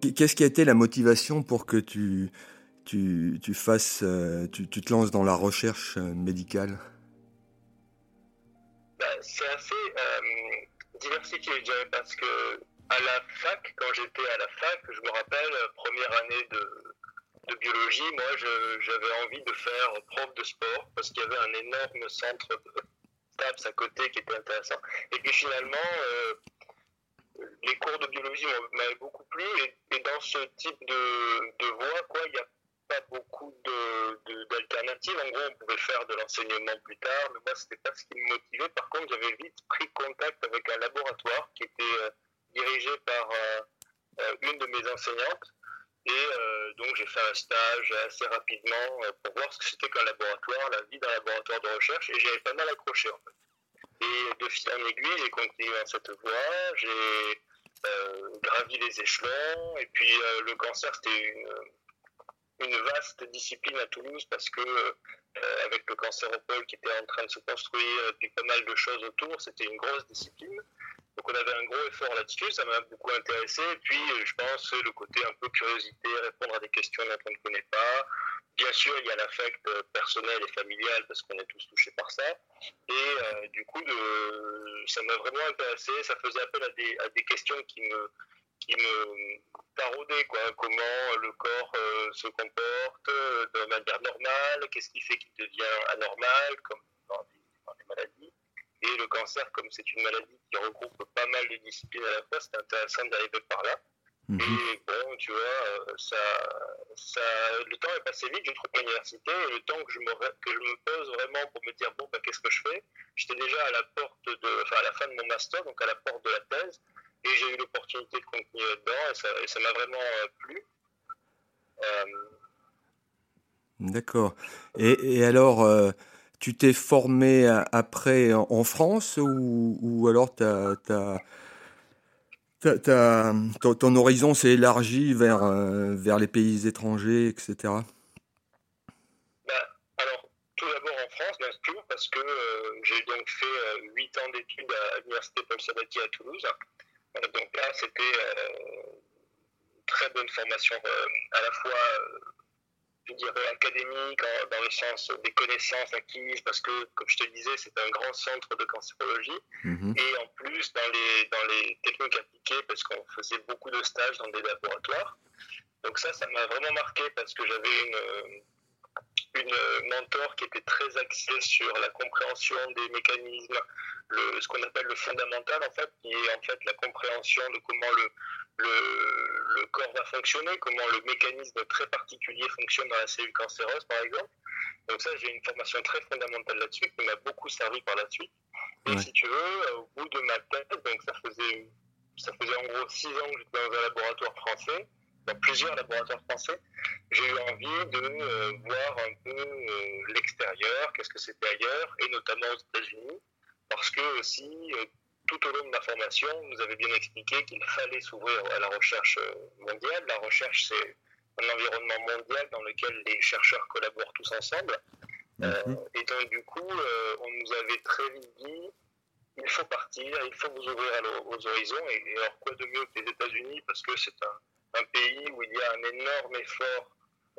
Qu'est-ce qui a été la motivation pour que tu, tu, tu fasses, euh, tu, tu, te lances dans la recherche euh, médicale? Ben, C'est assez euh, diversifié, parce que à la fac, quand j'étais à la fac, je me rappelle, première année de, de biologie, moi j'avais envie de faire prof de sport parce qu'il y avait un énorme centre de STAPS à côté qui était intéressant. Et puis finalement, les cours de biologie m'avaient beaucoup plu et, dans ce type de, de voie, quoi, il n'y a pas beaucoup d'alternatives. De, en gros, on pouvait faire de l'enseignement plus tard, mais moi, c'était pas ce qui me motivait. Par contre, j'avais vite pris contact avec un laboratoire qui était euh, dirigé par euh, une de mes enseignantes. Et donc, j'ai fait un stage assez rapidement pour voir ce que c'était qu'un laboratoire, la vie d'un laboratoire de recherche, et j'avais pas mal accroché en fait. Et de fil en aiguille, j'ai continué dans cette voie, j'ai euh, gravi les échelons, et puis euh, le cancer, c'était une, vaste discipline à Toulouse parce que, euh, avec le cancéropole qui était en train de se construire, et puis pas mal de choses autour, c'était une grosse discipline. Donc on avait un gros effort là-dessus, ça m'a beaucoup intéressé. Et puis je pense le côté un peu curiosité, répondre à des questions dont on ne connaît pas, Bien sûr, il y a l'affect euh, personnel et familial parce qu'on est tous touchés par ça. Et euh, du coup, ça m'a vraiment intéressé. Ça faisait appel à des, questions qui me, qui taraudaient. Quoi. Comment le corps euh, se comporte de manière normale, qu'est-ce qui fait qu'il devient anormal, comme dans des, dans des, maladies? Et le cancer, comme c'est une maladie qui regroupe pas mal de disciplines à la fois, c'est intéressant d'arriver par là. Mhm. Et bon, tu vois, euh, ça, ça, le temps est passé vite, je trouve, à l'université, et le temps que je, me, que je me pose vraiment pour me dire, bon, bah, qu'est-ce que je fais? J'étais déjà à la porte de, enfin, à la fin de mon master, donc à la porte de la thèse, et j'ai eu l'opportunité de continuer dedans, et ça, m'a vraiment euh, plu. Euh... D'accord. Et, et, alors, euh, tu t'es formé après en France, ou, ou alors tu as ton, horizon s'est élargi vers, euh, vers les pays étrangers, etc. Bah, alors, tout d'abord en France, bien sûr, parce que euh, j'ai donc fait 8 euh, ans d'études à l'Université Paul Sabatier à Toulouse. donc là, c'était une très bonne formation, à la fois je dirais, académique, dans le sens des connaissances acquises, parce que, comme je te le disais, c'est un grand centre de cancérologie. Mhm. Et en plus, dans les, dans les techniques appliquées, parce qu'on faisait beaucoup de stages dans des laboratoires. Donc ça, ça m'a vraiment marqué parce que j'avais une, une mentor qui était très axée sur la compréhension des mécanismes, le, ce qu'on appelle le fondamental, en fait, qui est en fait la compréhension de comment le, le, le, corps va fonctionner, comment le mécanisme très particulier fonctionne dans la cellule cancéreuse, par exemple. Donc ça, j'ai une formation très fondamentale là-dessus qui m'a beaucoup servi par la suite. Et si tu veux, au bout de ma thèse, donc ça faisait, ça faisait en gros six ans que j'étais dans un laboratoire français, dans plusieurs laboratoires français, j'ai eu envie de euh, voir un peu euh, l'extérieur, qu'est-ce que c'était ailleurs, et notamment aux États-Unis, parce que aussi, euh, tout au long de ma formation, vous nous avez bien expliqué qu'il fallait s'ouvrir à la recherche mondiale. La recherche, c'est un environnement mondial dans lequel les chercheurs collaborent tous ensemble. Mhm. et donc, du coup, on nous avait très vite dit il faut partir, il faut vous ouvrir aux horizons. Et, et alors, quoi de mieux que les États-Unis, parce que c'est un un pays où il y a un énorme effort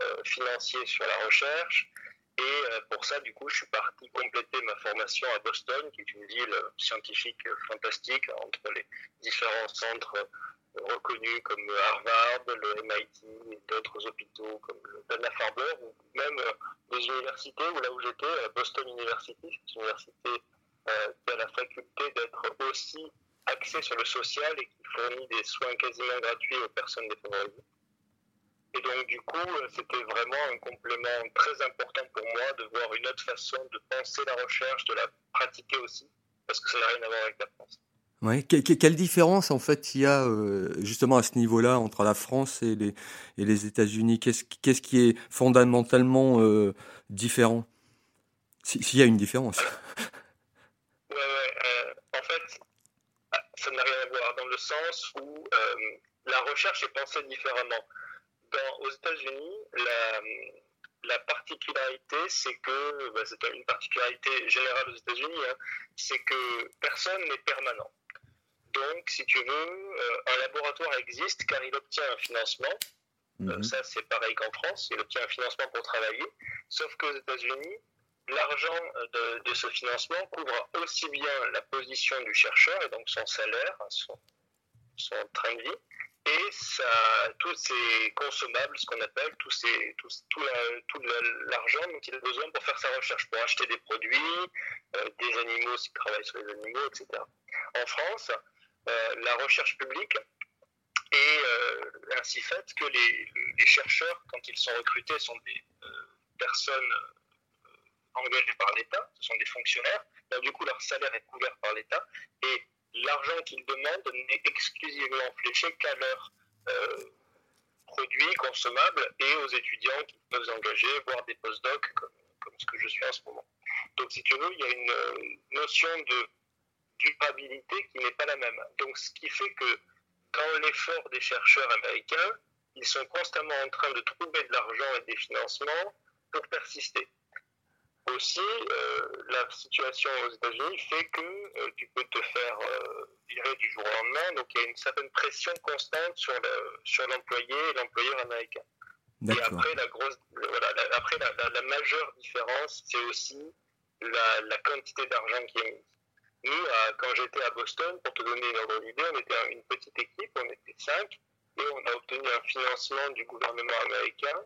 euh, financier sur la recherche. Et euh, pour ça, du coup, je suis parti compléter ma formation à Boston, qui est une ville scientifique fantastique, entre les différents centres reconnus comme Harvard, le MIT et d'autres hôpitaux comme le Dana-Farber, ou même euh, des universités, où là où j'étais, Boston University, c'est une université qui a la faculté d'être aussi axé sur le social et qui fournit des soins quasiment gratuits aux personnes défavorisées. Et donc, du coup, euh, c'était vraiment un complément très important pour moi de voir une autre façon de penser la recherche, de la pratiquer aussi, parce que ça n'a rien à voir avec la France. Ouais. quelle différence en fait il y a euh, justement à ce niveau-là entre la France et les, et les États-Unis? Qu'est-ce qui est fondamentalement euh, différent? S'il y a une différence ça n'a rien à voir dans le sens où la recherche est pensée différemment. Dans, aux États-Unis, la, la, particularité, c'est que, bah, c'est une particularité générale aux États-Unis, hein, c'est que personne n'est permanent. donc, si tu veux, un laboratoire existe car il obtient un financement. Mhm. ça, c'est pareil qu'en France. Il obtient un financement pour travailler. Sauf qu'aux États-Unis, l'argent de, de, ce financement couvre aussi bien la position du chercheur et donc son salaire, son, son train de vie, et ça, tous ces consommables, ce qu'on appelle, tous ces, tout, tout l'argent dont il a besoin pour faire sa recherche, pour acheter des produits, euh, des animaux s'il travaille sur les animaux, etc. En France, euh, la recherche publique est euh, ainsi faite que les, chercheurs, quand ils sont recrutés, sont des personnes engagés par l'État, ce sont des fonctionnaires. du coup, leur salaire est couvert par l'État et l'argent qu'ils demandent n'est exclusivement fléché qu'à leurs euh, produits consommables et aux étudiants qui peuvent engager, voire des postdocs comme, ce que je suis en ce moment. Donc, si tu veux, il y a une euh, notion de durabilité qui n'est pas la même. Donc, ce qui fait que dans l'effort des chercheurs américains, ils sont constamment en train de trouver de l'argent et des financements pour persister. Aussi, euh, la situation aux États-Unis fait que euh, tu peux te faire euh, virer du jour au lendemain, donc il y a une certaine pression constante sur, sur l'employé et l'employeur américain. Et après, la, grosse, voilà, après la, la, majeure différence, c'est aussi la, la quantité d'argent qui est mise. Nous, quand j'étais à Boston, pour te donner une ordre d'idée, on était une petite équipe, on était cinq, et on a obtenu un financement du gouvernement américain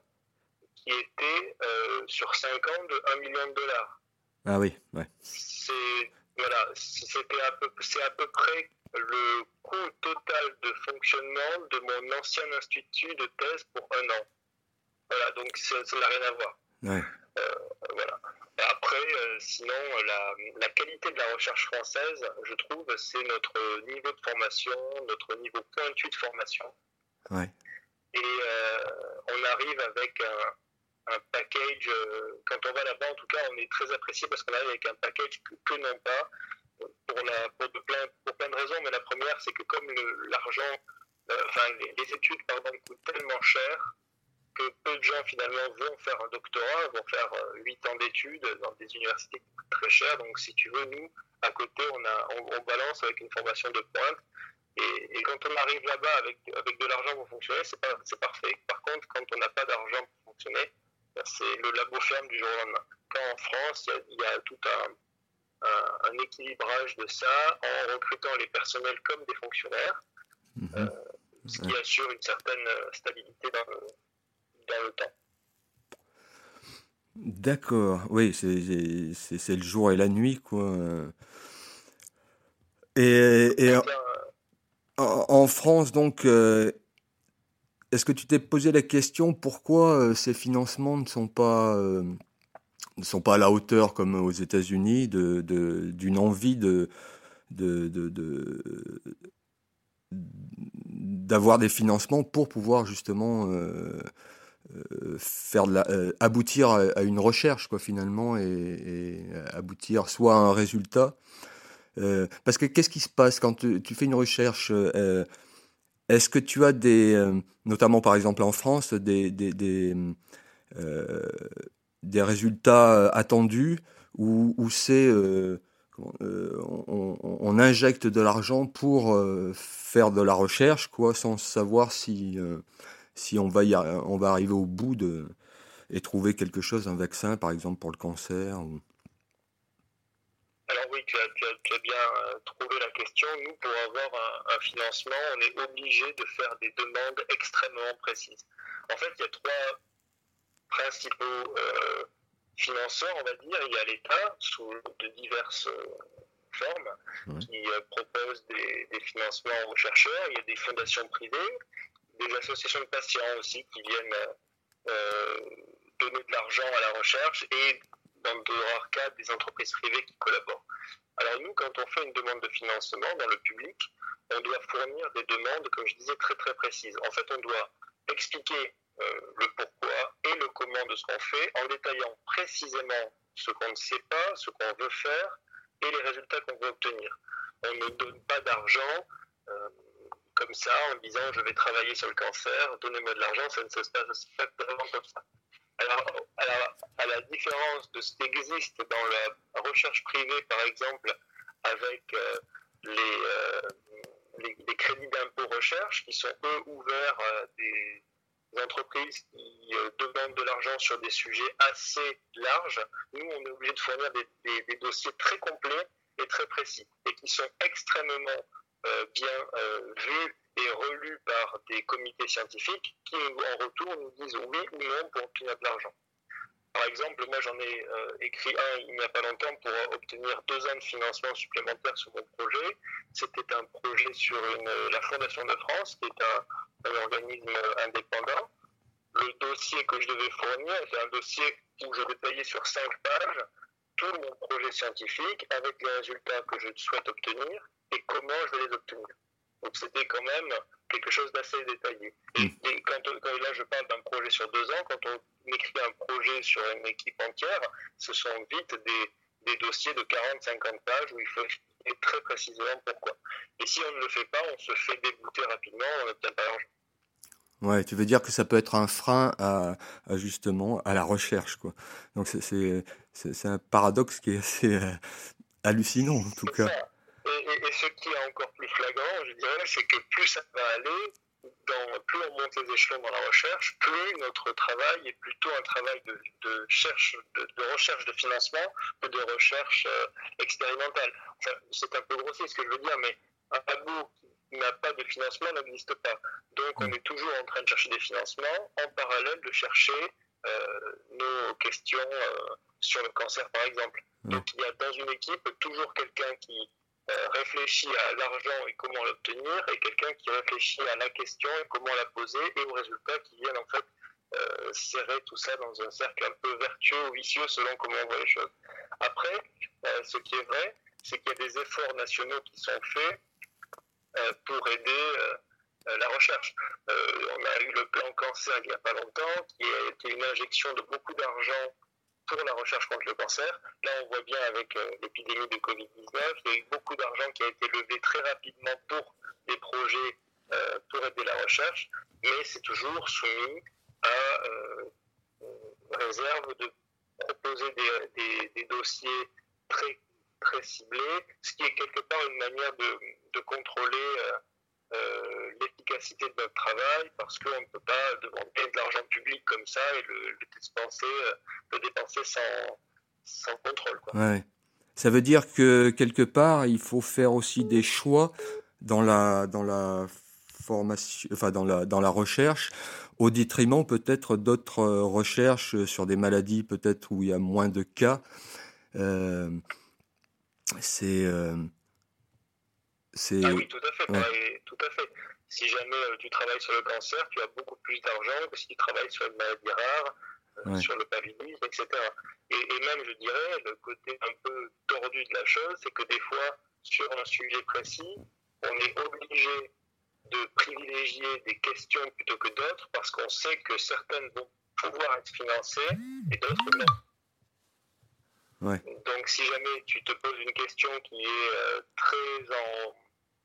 qui était euh, sur 5 ans de 1 million de dollars. Ah oui, ouais. C'est voilà, c'était à peu, c'est à peu près le coût total de fonctionnement de mon ancien institut de thèse pour un an. Voilà, donc ça n'a rien à voir. Ouais. Euh, voilà. Après, euh, sinon, la, la, qualité de la recherche française, je trouve, c'est notre niveau de formation, notre niveau pointu de formation. Ouais. Et on arrive avec un, package, euh, quand on va là-bas, en tout cas, on est très apprécié parce qu'on arrive avec un package que, non pas, pour, la, pour, de plein, pour plein de raisons, mais la première, c'est que comme l'argent, euh, enfin, les, études, pardon, coûtent tellement cher, que peu de gens finalement vont faire un doctorat, vont faire euh, 8 ans d'études dans des universités qui coûtent très cher. Donc, si tu veux, nous, à côté, on, a, on, balance avec une formation de pointe. Et, et quand on arrive là-bas avec, avec de l'argent pour fonctionner, c'est parfait. Par contre, quand on n'a pas d'argent pour fonctionner, c'est le labo ferme du jour au lendemain. Quand en France, il y, a tout un, un, équilibrage de ça en recrutant les personnels comme des fonctionnaires, mhm. euh, ce qui assure une certaine euh, stabilité dans le, dans le temps. D'accord, oui, c'est le jour et la nuit, quoi. Et, et en, France, donc, euh, est-ce que tu t'es posé la question pourquoi euh, ces financements ne sont pas euh, ne sont pas à la hauteur comme aux États-Unis de, d'une envie de, d'avoir des financements pour pouvoir justement faire de aboutir à, une recherche quoi finalement et, et, aboutir soit à un résultat parce que qu'est-ce qui se passe quand tu, fais une recherche est-ce que tu as des, euh, notamment par exemple en France, des, des, des, euh, résultats euh, attendus où c'est on, on, injecte de l'argent pour faire de la recherche, quoi, sans savoir si, si on, va y, on va arriver au bout de, et trouver quelque chose, un vaccin par exemple pour le cancer ou... Alors oui, tu as, bien euh, trouvé la question. Nous, pour avoir un, financement, on est obligé de faire des demandes extrêmement précises. En fait, il y a trois principaux euh, financeurs, on va dire. Il y a l'État, sous de diverses euh, formes, qui propose des, financements aux chercheurs. Il y a des fondations privées, des associations de patients aussi qui viennent donner de l'argent à la recherche et dans de rares cas, des entreprises privées qui collaborent. Alors nous, quand on fait une demande de financement dans le public, on doit fournir des demandes, comme je disais, très très précises. En fait, on doit expliquer euh, le pourquoi et le comment de ce qu'on fait en détaillant précisément ce qu'on ne sait pas, ce qu'on veut faire et les résultats qu'on veut obtenir. On ne donne pas d'argent euh, comme ça en disant je vais travailler sur le cancer, donnez-moi de l'argent, ça ne se passe pas vraiment comme ça. Alors, à la, différence de ce qui existe dans la recherche privée, par exemple, avec euh, les, euh, les, crédits d'impôt recherche qui sont eux ouverts à des entreprises qui demandent de l'argent sur des sujets assez larges. Nous, on est obligé de fournir des, dossiers très complets et très précis et qui sont extrêmement bien vus et relus par des comités scientifiques qui, en retour, nous disent oui ou non pour obtenir de l'argent. Par exemple, moi j'en ai euh, écrit un il n'y a pas longtemps pour obtenir deux ans de financement supplémentaire sur mon projet. C'était un projet sur la Fondation de France, qui est un, organisme indépendant. Le dossier que je devais fournir, c'est un dossier où je détaillais sur cinq pages tout mon projet scientifique avec les résultats que je souhaite obtenir et comment je vais les obtenir. Donc c'était quand même quelque chose d'assez détaillé. Et, mm. quand, là je parle d'un projet sur deux ans, quand on écrit un projet sur une équipe entière, ce sont vite des, des dossiers de 40-50 pages où il faut expliquer très précisément pourquoi. Et si on ne le fait pas, on se fait débouter rapidement, on n'obtient pas l'argent. Ouais, tu veux dire que ça peut être un frein à, justement à la recherche, quoi. Donc c'est un paradoxe qui est assez euh, hallucinant en tout cas. Et, ce qui est encore plus flagrant, je dirais, c'est que plus ça va aller, dans, plus on monte les échelons dans la recherche, plus notre travail est plutôt un travail de, de, cherche, de, recherche de financement que de recherche euh, expérimentale. c'est un peu grossier ce que je veux dire, mais un labo qui n'a pas de financement n'existe pas. Donc on est toujours en train de chercher des financements en parallèle de chercher euh, nos questions euh, sur le cancer, par exemple. Donc il y a dans une équipe toujours quelqu'un qui réfléchit à l'argent et comment l'obtenir, et quelqu'un qui réfléchit à la question et comment la poser, et aux résultats qui viennent en fait euh, serrer tout ça dans un cercle un peu vertueux ou vicieux selon comment on voit les choses. Après, euh, ce qui est vrai, c'est qu'il y a des efforts nationaux qui sont faits pour aider la recherche. on a eu le plan cancer il n'y a pas longtemps, qui a été une injection de beaucoup d'argent pour la recherche contre le cancer. Là, on voit bien avec euh, l'épidémie de Covid-19, il y a eu beaucoup d'argent qui a été levé très rapidement pour des projets euh, pour aider la recherche, mais c'est toujours soumis à euh, réserve de proposer des, dossiers très, très ciblés, ce qui est quelque part une manière de, de contrôler euh, l'efficacité de notre travail parce qu'on ne peut pas demander de l'argent public comme ça et le, euh, dépenser sans, contrôle. Ça veut dire que quelque part, il faut faire aussi des choix dans la, dans la formation, enfin dans la, dans la recherche, au détriment peut-être d'autres recherches sur des maladies peut-être où il y a moins de cas. Euh, c'est euh, ah oui, tout à fait. Tout à fait. Si jamais euh, tu travailles sur le cancer, tu as beaucoup plus d'argent que si tu travailles sur une maladie rare, euh, sur le paludisme, etc. Et, même, je dirais, le côté un peu tordu de la chose, c'est que des fois, sur un sujet précis, on est obligé de privilégier des questions plutôt que d'autres parce qu'on sait que certaines vont pouvoir être financées et d'autres non. Donc, si jamais tu te poses une question qui est euh, très en,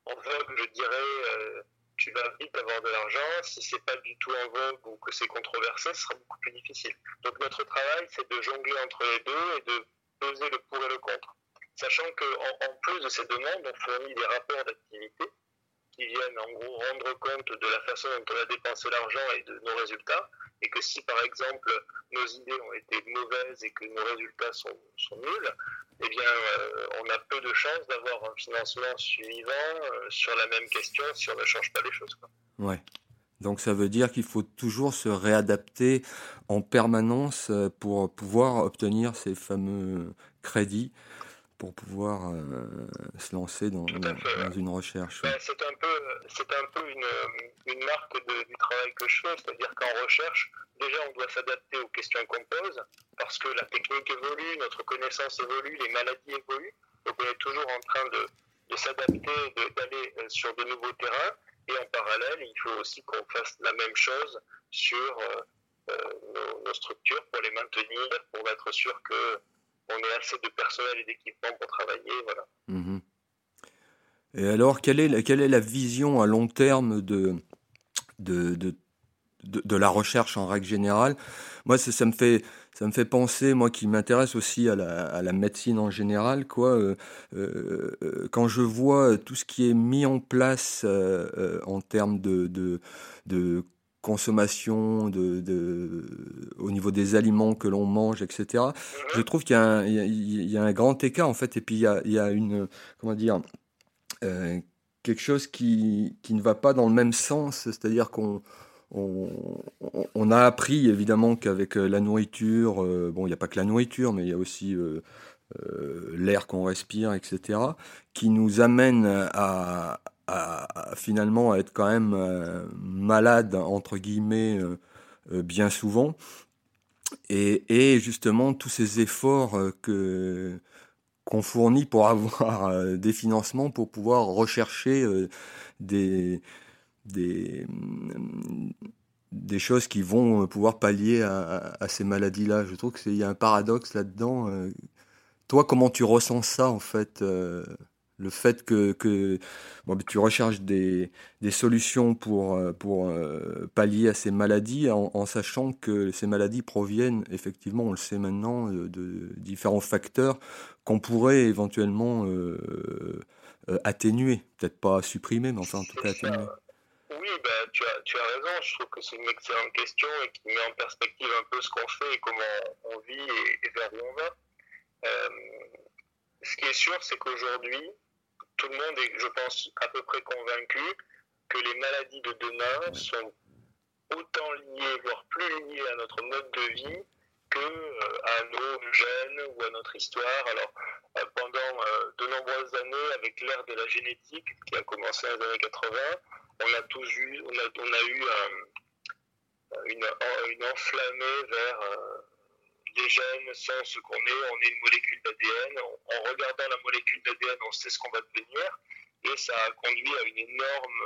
en, vogue, je dirais, euh, tu vas vite avoir de l'argent. Si c'est pas du tout en vogue ou que c'est controversé, ce sera beaucoup plus difficile. Donc, notre travail, c'est de jongler entre les deux et de peser le pour et le contre. Sachant qu'en en plus de ces demandes, on fournit des rapports d'activité qui viennent en gros rendre compte de la façon dont on a dépensé l'argent et de nos résultats et que si par exemple nos idées ont été mauvaises et que nos résultats sont, nuls, eh bien euh, on a peu de chances d'avoir un financement suivant euh, sur la même question si on ne change pas les choses. Ouais. Donc ça veut dire qu'il faut toujours se réadapter en permanence euh, pour pouvoir obtenir ces fameux crédits pour pouvoir euh, se lancer dans, dans, une recherche. Ben, c'est un peu, c'est un peu une, une marque de, du travail que je fais, c'est-à-dire qu'en recherche, déjà on doit s'adapter aux questions qu'on pose, parce que la technique évolue, notre connaissance évolue, les maladies évoluent, donc on est toujours en train de, de s'adapter, d'aller euh, sur de nouveaux terrains, et en parallèle, il faut aussi qu'on fasse la même chose sur euh, nos, nos, structures pour les maintenir, pour être sûr que on ait assez de personnel et d'équipement pour travailler. Voilà. Mhm. Et alors, quelle est, la, vision à long terme de, la recherche en règle générale? Moi, ça, me fait penser, moi qui m'intéresse aussi à la, médecine en général, quoi. Euh, euh, euh quand je vois tout ce qui est mis en place en termes de consommation, de, de, au niveau des aliments que l'on mange, etc. Je trouve qu'il y, y, y, a un grand écart en fait, et puis il y a, il y a une, comment dire, euh, quelque chose qui, qui ne va pas dans le même sens, c'est-à-dire qu'on on, a appris évidemment qu'avec euh, la nourriture, euh, bon, il n'y a pas que la nourriture, mais il y a aussi l'air qu'on respire, etc., qui nous amène à, finalement à être quand même malade, entre guillemets, bien souvent. Et, justement, tous ces efforts que qu'on fournit pour avoir des financements, pour pouvoir rechercher des, des, des choses qui vont pouvoir pallier à, ces maladies-là. Je trouve qu'il y a un paradoxe là-dedans. Euh. Toi, comment tu ressens ça, en fait euh, Le fait que, que bon, tu recherches des, des, solutions pour, euh, pour pallier à ces maladies, en, sachant que ces maladies proviennent, effectivement, on le sait maintenant, de, différents facteurs qu'on pourrait éventuellement atténuer. Peut-être pas supprimer, mais enfin, en tout cas atténuer. Oui, bah, tu, as, tu as raison. Je trouve que c'est une excellente question et qui met en perspective un peu ce qu'on fait et comment on vit et, vers où on va. Euh, ce qui est sûr, c'est qu'aujourd'hui, tout le monde est, je pense, à peu près convaincu que les maladies de demain sont autant liées, voire plus liées à notre mode de vie que euh, à nos gènes ou à notre histoire. Alors, euh, pendant de nombreuses années, avec l'ère de la génétique qui a commencé dans les années 80, on a tous eu, on a, on a eu euh, une, une, enflammée vers euh, les gènes sans ce qu'on est. On est une molécule d'ADN. En, regardant la molécule d'ADN, on sait ce qu'on va devenir. Et ça a conduit à une énorme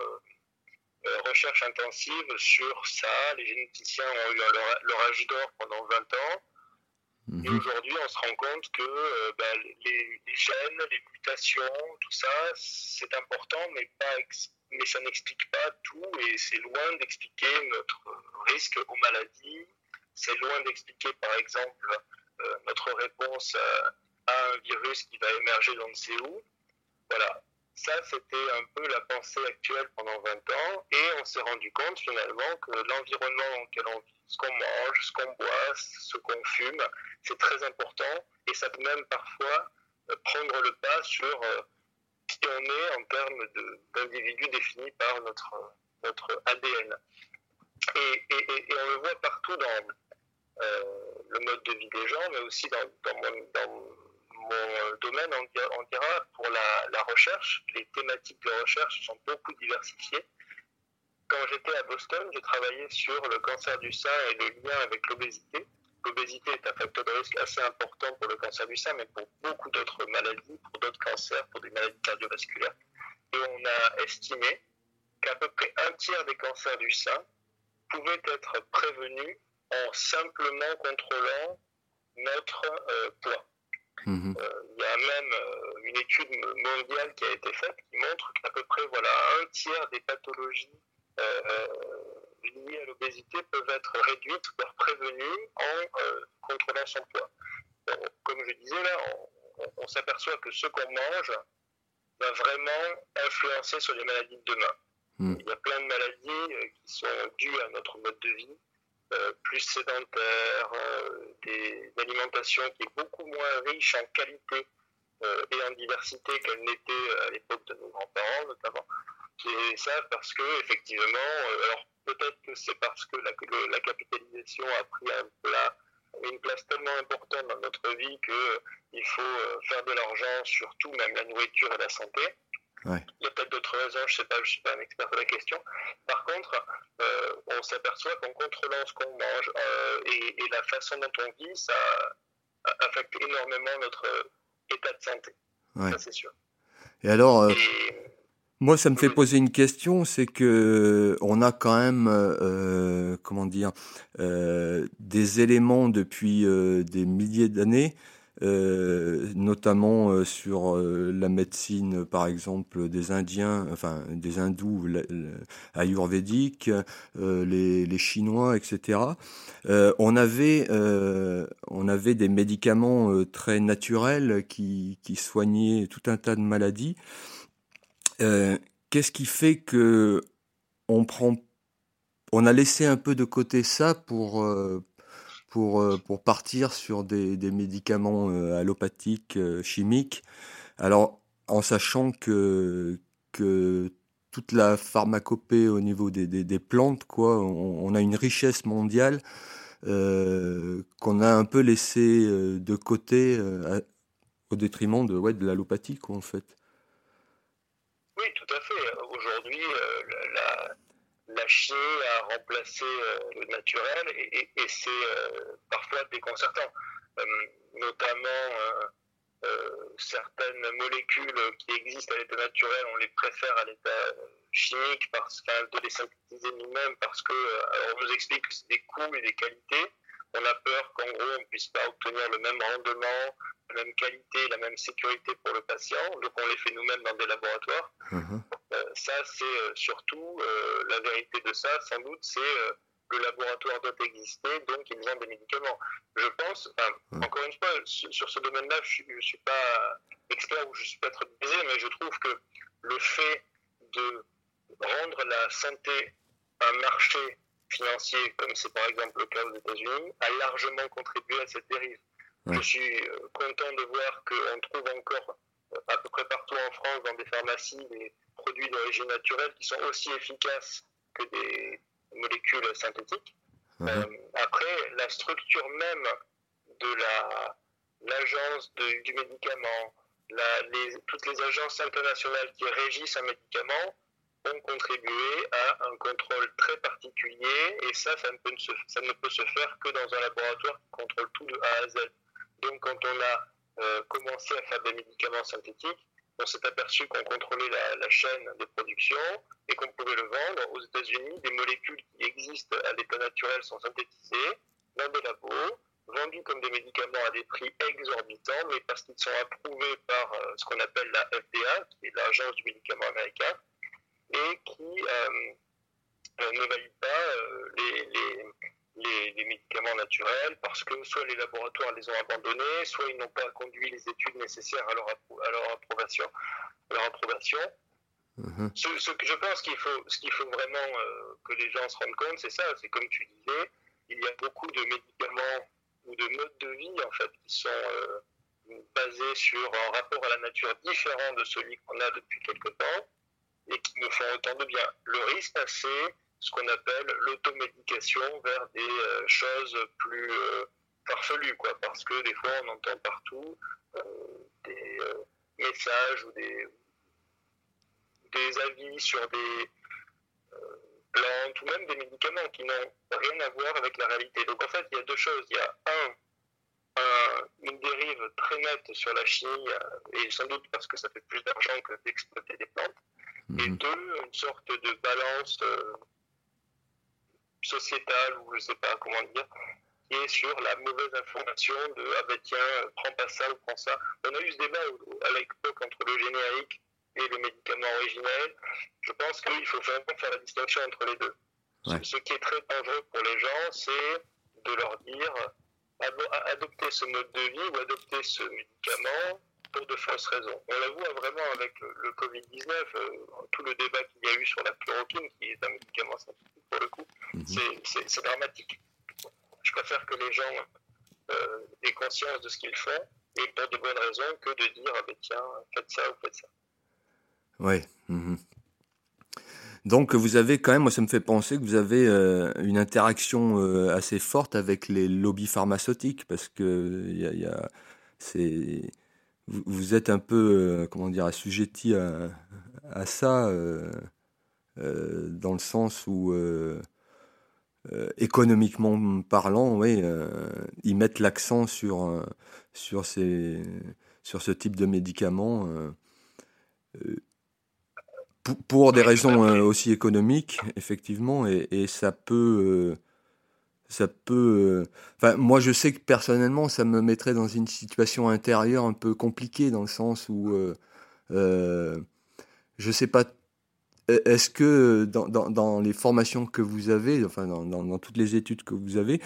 euh, recherche intensive sur ça. Les généticiens ont eu leur, âge d'or pendant 20 ans. Et mhm. aujourd'hui, on se rend compte que bah, les, les, gènes, les mutations, tout ça, c'est important, mais pas mais ça n'explique pas tout et c'est loin d'expliquer notre risque aux maladies. C'est loin d'expliquer, par exemple, euh, notre réponse à, un virus qui va émerger dans ne sait où. Voilà. Ça, c'était un peu la pensée actuelle pendant 20 ans et on s'est rendu compte finalement que l'environnement dans lequel on vit, ce qu'on mange, ce qu'on boit, ce qu'on fume, c'est très important et ça peut même parfois euh, prendre le pas sur euh, qui on est en termes d'individus définis par notre, notre ADN. Et, on le voit partout dans le mode de vie des gens, mais aussi dans, mon, mon, domaine, on dira, pour la, la, recherche. Les thématiques de recherche sont beaucoup diversifiées. Quand j'étais à Boston, j'ai travaillé sur le cancer du sein et le lien avec l'obésité. L'obésité est un facteur de risque assez important pour le cancer du sein, mais pour beaucoup d'autres maladies, pour d'autres cancers, pour des maladies cardiovasculaires. Et on a estimé qu'à peu près un tiers des cancers du sein pouvaient être prévenus en simplement contrôlant notre euh, poids. Mhm. Euh, il y a même euh, une étude mondiale qui a été faite qui montre qu'à peu près voilà, un tiers des pathologies liées à l'obésité peuvent être réduites, voire prévenues en contrôlant son poids. comme je disais là, on, s'aperçoit que ce qu'on mange va vraiment influencer sur les maladies de demain. Hmm. Il y a plein de maladies qui sont dues à notre mode de vie, euh, plus sédentaire, des, une alimentation qui est beaucoup moins riche en qualité et en diversité qu'elle n'était à l'époque de nos grands-parents notamment. Et ça parce que effectivement, alors Peut-être que c'est parce que la, capitalisation a pris un une place tellement importante dans notre vie qu'il euh, faut euh, faire de l'argent sur tout, même la nourriture et la santé. Il y a peut-être d'autres raisons, je ne sais pas, je ne suis pas un expert de la question. Par contre, euh, on s'aperçoit qu'en contrôlant ce qu'on mange et, la façon dont on vit, ça affecte énormément notre état de santé. Ça, c'est sûr. Et alors, moi, ça me fait poser une question, c'est que on a quand même, euh, comment dire, euh, des éléments depuis euh, des milliers d'années euh, notamment euh, sur euh, la médecine, par exemple, des Indiens, enfin des hindous ayurvédiques, les, les, Chinois, etc. on, avait, on avait des médicaments très naturels qui, qui, soignaient tout un tas de maladies. Qu'est-ce qui fait que on prend on a laissé un peu de côté ça pour, pour, euh, pour partir sur des, des médicaments euh, allopathiques, euh, chimiques. Alors, en sachant que, que toute la pharmacopée au niveau des, des, plantes, quoi, on, a une richesse mondiale qu'on a un peu laissé de côté au détriment de, ouais, de l'allopathie, quoi, en fait. Oui, tout à fait. Aujourd'hui, la chimie a remplacé euh, le naturel et, c'est euh, parfois déconcertant. Euh, notamment certaines molécules qui existent à l'état naturel, on les préfère à l'état chimique parce, de les synthétiser nous-mêmes parce que on nous explique que c'est des coûts et des qualités. On a peur qu'en gros on ne puisse pas obtenir le même rendement, la même qualité, la même sécurité pour le patient. Donc on les fait nous-mêmes dans des laboratoires. Mhm. Euh, ça, c'est euh, surtout euh, la vérité de ça, sans doute, c'est le laboratoire doit exister, donc ils ont des médicaments. Je pense, encore une fois, sur ce domaine-là, je ne suis pas expert ou je ne suis pas très biaisé, mais je trouve que le fait de rendre la santé un marché financier, comme c'est par exemple le cas aux États-Unis, a largement contribué à cette dérive. Je suis content de voir qu'on trouve encore à peu près partout en France dans des pharmacies des produits d'origine naturelle qui sont aussi efficaces que des molécules synthétiques. Mhm. Euh, après, la structure même de la, l'agence du médicament, la, les, toutes les agences internationales qui régissent un médicament ont contribué à un contrôle très particulier et ça, ça ne peut se, ça ne peut se faire que dans un laboratoire qui contrôle tout de A à Z. Donc quand on a euh, commencé à faire des médicaments synthétiques, on s'est aperçu qu'on contrôlait la, chaîne de production et qu'on pouvait le vendre. Aux États-Unis, des molécules qui existent à l'état naturel sont synthétisées dans des labos, vendues comme des médicaments à des prix exorbitants, mais parce qu'ils sont approuvés par euh, ce qu'on appelle la FDA, qui est l'agence du médicament américain, et qui euh, ne valident pas les les, médicaments naturels parce que soit les laboratoires les ont abandonnés, soit ils n'ont pas conduit les études nécessaires à leur, à leur approbation. leur approbation. Mhm. Ce, que je pense qu'il faut, ce qu'il faut vraiment euh, que les gens se rendent compte, c'est ça, c'est comme tu disais, il y a beaucoup de médicaments ou de modes de vie en fait qui sont euh, basés sur un rapport à la nature différent de celui qu'on a depuis quelque temps et qui nous font autant de bien. Le risque, c'est ce qu'on appelle l'automédication vers des euh, choses plus euh, farfelues, quoi, parce que des fois on entend partout euh, des messages ou des, des avis sur des plantes ou même des médicaments qui n'ont rien à voir avec la réalité. Donc en fait, il y a deux choses. Il y a un, une dérive très nette sur la chimie, et sans doute parce que ça fait plus d'argent que d'exploiter des plantes. Et mhm. deux, une sorte de balance sociétale ou je sais pas comment dire, qui est sur la mauvaise information de ah ben tiens, prends pas ça ou prends ça. On a eu ce débat à l'époque entre le générique et le médicament originel. Je pense qu'il faut vraiment faire la distinction entre les deux. Ce qui est très dangereux pour les gens, c'est de leur dire adopter ce mode de vie ou adopter ce médicament pour de fausses raisons. On la voit vraiment avec le, Covid-19, euh, tout le débat qu'il y a eu sur la chloroquine, qui est un médicament scientifique pour le coup, mhm. c'est dramatique. Je préfère que les gens euh, aient conscience de ce qu'ils font et pour de bonnes raisons que de dire ah ben tiens, faites ça ou faites ça. Oui. Mhm. Donc vous avez quand même, moi ça me fait penser que vous avez euh, une interaction assez forte avec les lobbies pharmaceutiques parce que y a, y a c'est vous, êtes un peu, euh, comment dire, assujetti à, ça, euh, euh, dans le sens où, économiquement parlant, oui, ils mettent l'accent sur, sur, sur ce type de médicaments. Pour, des raisons aussi économiques, effectivement, et, ça peut ça peut. Enfin, moi, je sais que personnellement, ça me mettrait dans une situation intérieure un peu compliquée, dans le sens où euh, je sais pas. Est-ce que dans, dans, dans, les formations que vous avez, enfin dans, dans, toutes les études que vous avez,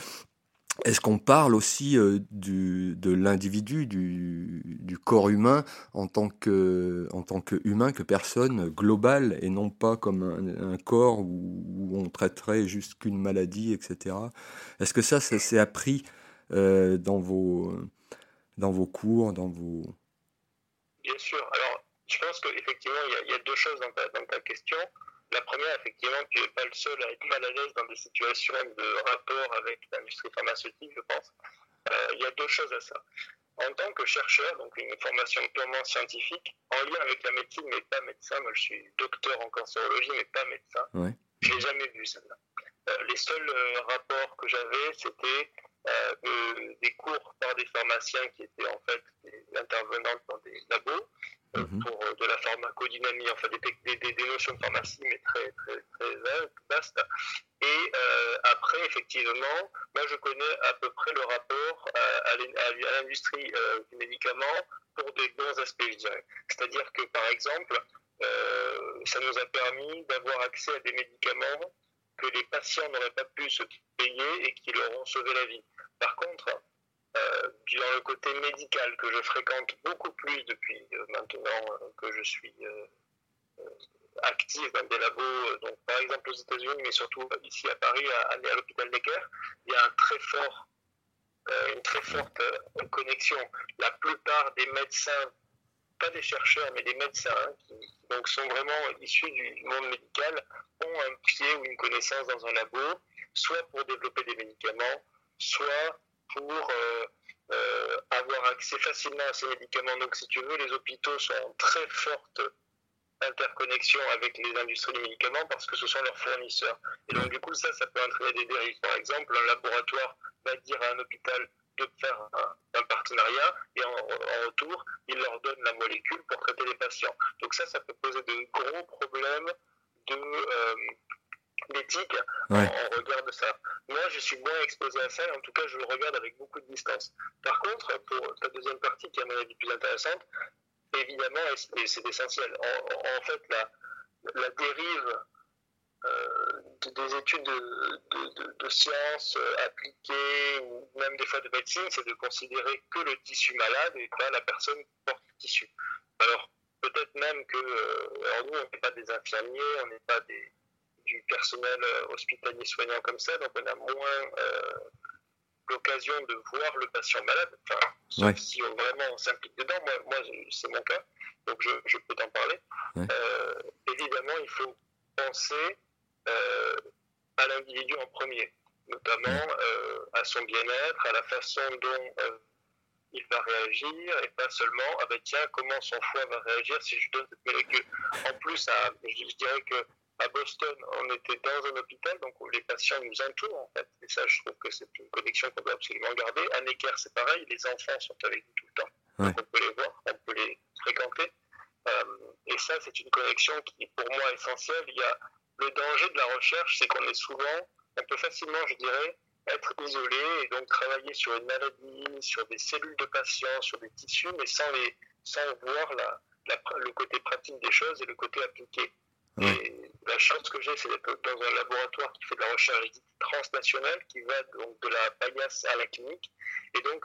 est-ce qu'on parle aussi euh, de l'individu, du, corps humain en tant que que humain, que personne globale et non pas comme un, corps où, on traiterait juste qu'une maladie, etc. Est-ce que ça, ça s'est appris euh, dans vos dans vos cours, dans vos Bien sûr. Alors, je pense qu'effectivement, il, y, a deux choses dans dans ta question. La première, effectivement, tu n'es pas le seul à être mal à l'aise dans des situations de rapport avec l'industrie pharmaceutique, je pense. Euh, il y a deux choses à ça. En tant que chercheur, donc une formation purement scientifique, en lien avec la médecine, mais pas médecin, moi je suis docteur en cancérologie, mais pas médecin, ouais. je n'ai jamais vu ça. Euh, les seuls euh, rapports que j'avais, c'était euh, des cours par des pharmaciens qui étaient en fait des intervenantes dans des labos Mhm. pour euh, de la pharmacodynamie, enfin des, des, des, notions de pharmacie, mais très, très, très vastes. Et euh, après, effectivement, moi je connais à peu près le rapport à, l'industrie euh, du médicament pour des bons aspects, je dirais. C'est-à-dire que, par exemple, euh, ça nous a permis d'avoir accès à des médicaments que les patients n'auraient pas pu se payer et qui leur ont sauvé la vie. Par contre, euh, dans le côté médical que je fréquente beaucoup plus depuis euh, maintenant euh, que je suis actif dans des labos, donc par exemple aux États-Unis, mais surtout ici à Paris, à, à l'hôpital Necker, il y a un très fort, une très forte connexion. La plupart des médecins, pas des chercheurs, mais des médecins qui donc sont vraiment issus du monde médical, ont un pied ou une connaissance dans un labo, soit pour développer des médicaments, soit pour euh, euh, avoir accès facilement à ces médicaments. Donc, si tu veux, les hôpitaux sont en très forte interconnexion avec les industries du médicament parce que ce sont leurs fournisseurs. Et donc, du coup, ça, ça peut entraîner des dérives. Par exemple, un laboratoire va dire à un hôpital de faire un, partenariat et en, retour, il leur donne la molécule pour traiter les patients. Donc ça, ça peut poser de gros problèmes de, euh, l'éthique, ouais. on, regarde ça. Moi, je suis moins exposé à ça, et en tout cas, je le regarde avec beaucoup de distance. Par contre, pour ta deuxième partie, qui est à mon avis plus intéressante, évidemment, et c'est essentiel, en, en, fait, la, la dérive euh, des études de, de, de, de, sciences euh, appliquées, ou même des fois de médecine, c'est de considérer que le tissu malade et pas la personne porte le tissu. Alors, peut-être même que, euh, alors nous, on n'est pas des infirmiers, on n'est pas des du personnel euh, hospitalier soignant comme ça, donc on a moins euh, l'occasion de voir le patient malade. Enfin, ouais. si on vraiment s'implique dedans, moi, moi c'est mon cas, donc je, je peux t'en parler. Ouais. Euh, évidemment, il faut penser euh, à l'individu en premier, notamment euh, à son bien-être, à la façon dont il va réagir, et pas seulement, ah ben tiens, comment son foie va réagir si je donne cette molécule. En plus, à, je, je dirais que à Boston, on était dans un hôpital, donc les patients nous entourent en fait. Et ça, je trouve que c'est une connexion qu'on doit absolument garder. À Necker, c'est pareil, les enfants sont avec nous tout le temps. Ouais. Donc on peut les voir, on peut les fréquenter. Euh, et ça, c'est une connexion qui est pour moi essentielle. Il y a le danger de la recherche, c'est qu'on est souvent, on peut facilement, je dirais, être isolé et donc travailler sur une maladie, sur des cellules de patients, sur des tissus, mais sans, les, sans voir la, la, le côté pratique des choses et le côté appliqué. Et la chance que j'ai, c'est d'être dans un laboratoire qui fait de la recherche transnationale, qui va donc de la paillasse à la clinique. Et donc,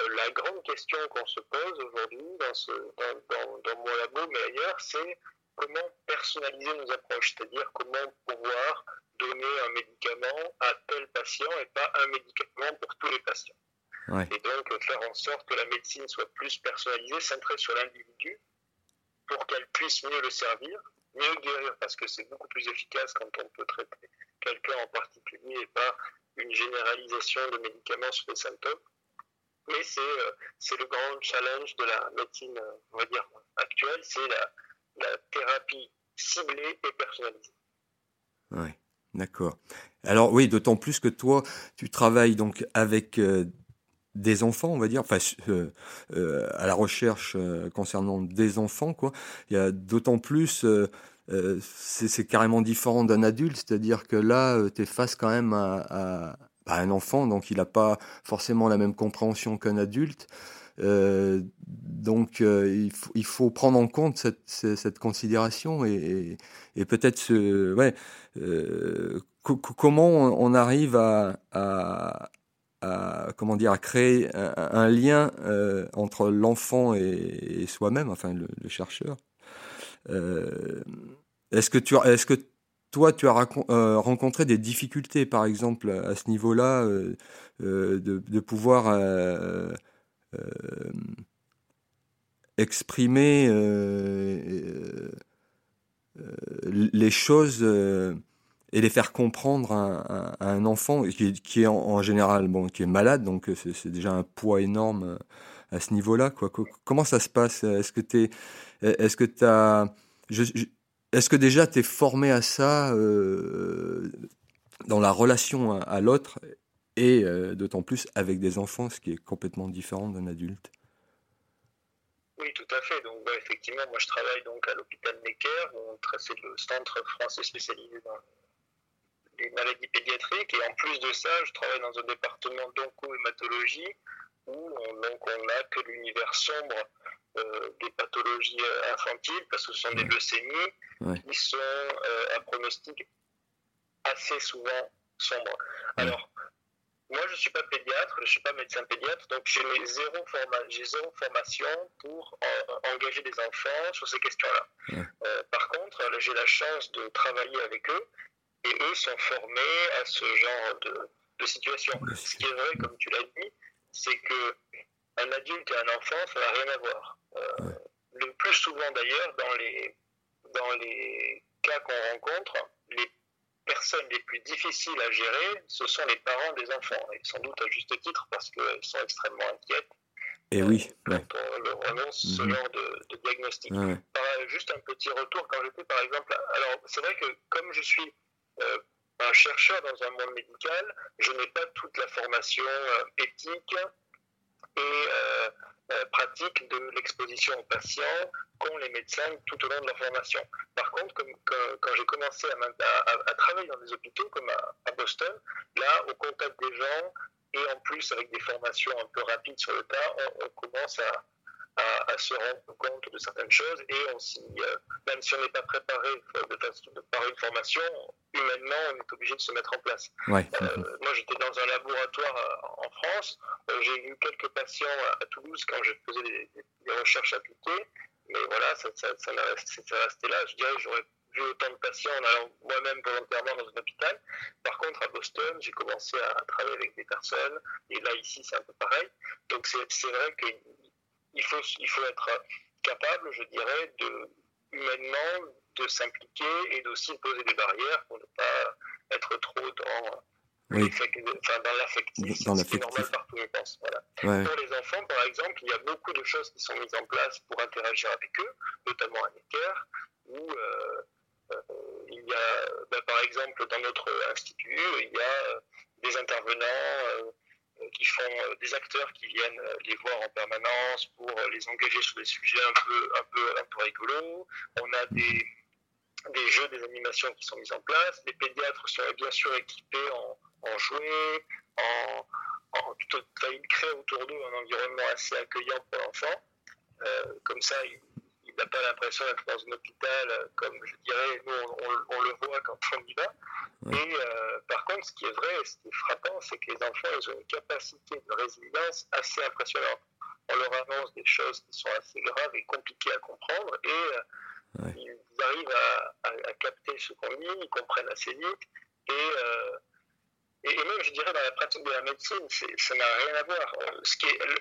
euh, la grande question qu'on se pose aujourd'hui dans, ce, dans, dans, dans, mon labo, mais ailleurs, c'est comment personnaliser nos approches, c'est-à-dire comment pouvoir donner un médicament à tel patient et pas un médicament pour tous les patients. Ouais. Et donc, faire en sorte que la médecine soit plus personnalisée, centrée sur l'individu, pour qu'elle puisse mieux le servir mieux guérir parce que c'est beaucoup plus efficace quand on peut traiter quelqu'un en particulier et pas une généralisation de médicaments sur les symptômes. Mais c'est euh, le grand challenge de la médecine, euh, on va dire, actuelle, c'est la, la, thérapie ciblée et personnalisée. Oui, d'accord. Alors oui, d'autant plus que toi, tu travailles donc avec euh, des enfants, on va dire, enfin, euh, euh, à la recherche euh, concernant des enfants, quoi. Il y a d'autant plus, c'est carrément différent d'un adulte, c'est-à-dire que là, tu es face quand même à, un enfant, donc il n'a pas forcément la même compréhension qu'un adulte. Donc il, faut, prendre en compte cette, considération et, peut-être ce, comment on arrive à, à, comment dire, à créer un, lien entre l'enfant et, soi-même, enfin le, chercheur. est-ce que tu, est-ce que toi, tu as euh, rencontré des difficultés, par exemple, à ce niveau-là, euh, euh, de, pouvoir exprimer les choses et les faire comprendre à, un enfant qui, est en, général bon, qui est malade, donc c'est déjà un poids énorme à ce niveau-là. Quoi. Comment ça se passe? Est-ce que tu est-ce que as est-ce que déjà tu es formé à ça euh, dans la relation à, l'autre et euh, d'autant plus avec des enfants, ce qui est complètement différent d'un adulte? Oui, tout à fait. Donc, bah, effectivement, moi je travaille donc à l'hôpital Necker, c'est le centre français spécialisé dans les maladies pédiatriques. Et en plus de ça, je travaille dans un département d'onco-hématologie où on, donc on n'a que l'univers sombre euh, des pathologies euh, infantiles, parce que ce sont des leucémies qui sont euh, un pronostic assez souvent sombre. Alors, moi, je ne suis pas pédiatre, je ne suis pas médecin pédiatre, donc j'ai zéro, zéro formation pour engager des enfants sur ces questions-là. par contre, j'ai la chance de travailler avec eux, et eux sont formés à ce genre de, de situation. Ce qui est vrai, comme tu l'as dit, c'est que un adulte et un enfant, ça n'a rien à voir. Euh, le plus souvent d'ailleurs, dans les, dans les cas qu'on rencontre, les personnes les plus difficiles à gérer, ce sont les parents des enfants, et sans doute à juste titre parce qu'elles sont extrêmement inquiètes. Et oui, quand on leur annonce ce mhm. genre de, diagnostic. juste un petit retour, quand j'étais par exemple. Alors, c'est vrai que comme je suis euh, un chercheur dans un monde médical, je n'ai pas toute la formation euh, éthique et euh, euh, pratique de l'exposition aux patients qu'ont les médecins tout au long de leur formation. Par contre, quand, j'ai commencé à, travailler dans des hôpitaux comme à, Boston, là, au contact des gens et en plus avec des formations un peu rapides sur le tas, on commence à, à, se rendre compte de certaines choses et on euh, même si on n'est pas préparé de, par une formation, humainement, on est obligé de se mettre en place. Euh, moi, j'étais dans un laboratoire euh, en France, j'ai eu quelques patients à, Toulouse quand je faisais des, recherches appliquées, mais voilà, ça, ça, ça, resté là. Je dirais j'aurais vu autant de patients en allant moi-même volontairement dans un hôpital. Par contre, à Boston, j'ai commencé à travailler avec des personnes, et là, ici, c'est un peu pareil. Donc, c'est vrai que il faut, il faut être capable, je dirais, de, humainement, de s'impliquer et d'aussi poser des barrières pour ne pas être trop dans, oui. dans l'affectif. C'est normal partout, je pense. Voilà. Pour les enfants, par exemple, il y a beaucoup de choses qui sont mises en place pour interagir avec eux, notamment à l'équerre, où euh, euh, il y a, ben, par exemple, dans notre institut, il y a euh, des intervenants euh, qui font euh, des acteurs qui viennent euh, les voir en permanence pour les engager sur des sujets un peu, un peu, un peu rigolos. On a des, des jeux, des animations qui sont mises en place. Les pédiatres sont bien sûr équipés en, en jouets, en, en ils créent autour d'eux un environnement assez accueillant pour l'enfant. comme ça, ils, n'a pas l'impression d'être dans un hôpital, euh, comme je dirais, nous on, le voit quand on y va. Et euh, par contre, ce qui est vrai, ce qui est frappant, c'est que les enfants, ils ont une capacité de résilience assez impressionnante. On leur annonce des choses qui sont assez graves et compliquées à comprendre, et euh, ils arrivent à, à, capter ce qu'on dit, ils comprennent assez vite, et et, même, je dirais, dans la pratique de la médecine, ça n'a rien à voir. Euh,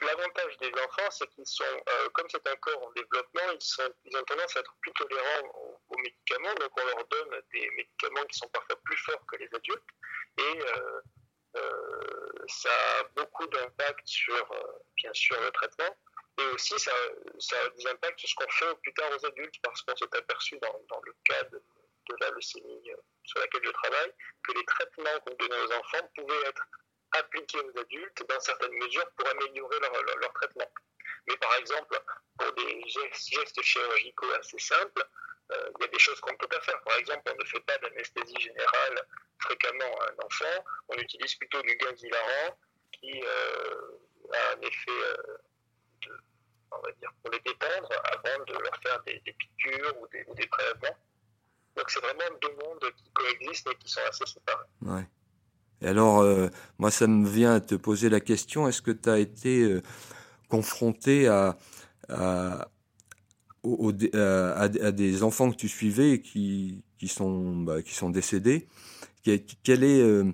l'avantage des enfants, c'est qu'ils sont, euh, comme c'est un corps en développement, ils, sont, ils ont tendance à être plus tolérants aux, médicaments. Donc, on leur donne des médicaments qui sont parfois plus forts que les adultes. Et euh, ça a beaucoup d'impact sur, bien sûr, le traitement. Et aussi, ça, a des impacts sur ce qu'on fait plus tard aux adultes, parce qu'on s'est aperçu dans, dans le cas de de la leucémie euh, sur laquelle je travaille, que les traitements qu'on donnait aux enfants pouvaient être appliqués aux adultes dans certaines mesures pour améliorer leur, leur, traitement. Mais par exemple, pour des gestes, chirurgicaux assez simples, euh, il y a des choses qu'on ne peut pas faire. Par exemple, on ne fait pas d'anesthésie générale fréquemment à un enfant, on utilise plutôt du gaz hilarant qui euh, a un effet, on va dire, pour les détendre avant de leur faire des, piqûres ou des, ou des prélèvements. Donc c'est vraiment deux mondes qui coexistent et qui sont assez séparés. Et alors, euh, moi, ça me vient à te poser la question, est-ce que tu as été euh, confronté à, à, à, des enfants que tu suivais qui, qui, sont, bah, qui sont décédés? Quel est... Euh,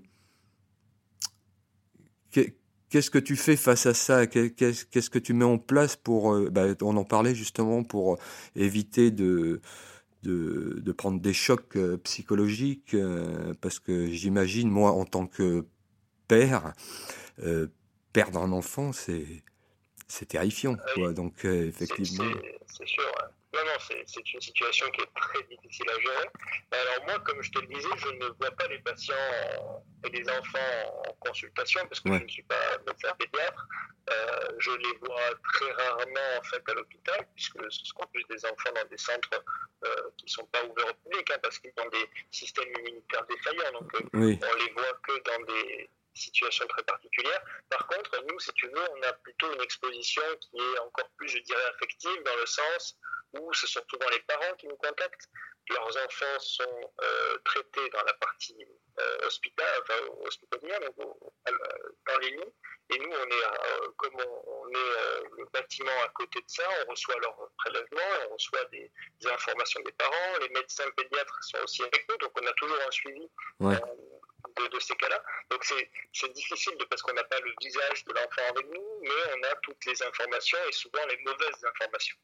qu'est-ce que tu fais face à ça? Qu'est-ce que tu mets en place pour... Bah, on en parlait justement pour éviter de de, prendre des chocs euh, psychologiques, euh, parce que j'imagine, moi, en tant que père, euh, perdre un enfant, c'est c'est terrifiant. Ah quoi. Donc, effectivement. C'est sûr. Non, non, c'est une situation qui est très difficile à gérer. Alors moi, comme je te le disais, je ne vois pas les patients et les enfants en consultation parce que je ne suis pas médecin pédiatre. Euh, je les vois très rarement en fait à l'hôpital puisque ce sont plus des enfants dans des centres euh, qui ne sont pas ouverts au public hein, parce qu'ils ont des systèmes immunitaires défaillants. Donc euh, on les voit que dans des situation très particulière. Par contre, nous, si tu veux, on a plutôt une exposition qui est encore plus, je dirais, affective, dans le sens où ce sont souvent les parents qui nous contactent. Leurs enfants sont euh, traités dans la partie euh, hospital, enfin, hospitalière, donc euh, dans les lits. Et nous, on est, comme on, est le bâtiment à côté de ça, on reçoit leurs prélèvements, on reçoit des, informations des parents. Les médecins pédiatres sont aussi avec nous, donc on a toujours un suivi de, ces cas-là. Donc c'est difficile de, parce qu'on n'a pas le visage de l'enfant avec nous, mais on a toutes les informations et souvent les mauvaises informations.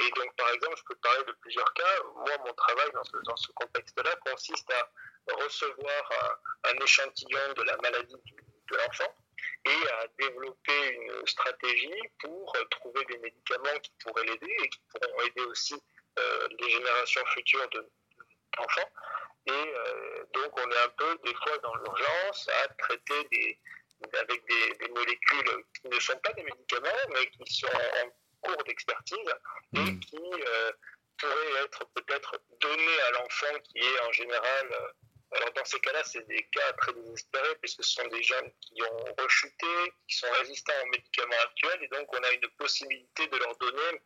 Et donc par exemple, je peux parler de plusieurs cas. Moi, mon travail dans ce, dans ce contexte-là consiste à recevoir un, échantillon de la maladie de l'enfant et à développer une stratégie pour trouver des médicaments qui pourraient l'aider et qui pourront aider aussi euh, les générations futures d'enfants. Et euh, donc, on est un peu, des fois, dans l'urgence à traiter des, avec des, molécules qui ne sont pas des médicaments, mais qui sont en cours d'expertise et mmh. qui euh, pourraient être peut-être données à l'enfant qui est en général. Euh, alors, dans ces cas-là, c'est des cas très désespérés, puisque ce sont des jeunes qui ont rechuté, qui sont résistants aux médicaments actuels, et donc on a une possibilité de leur donner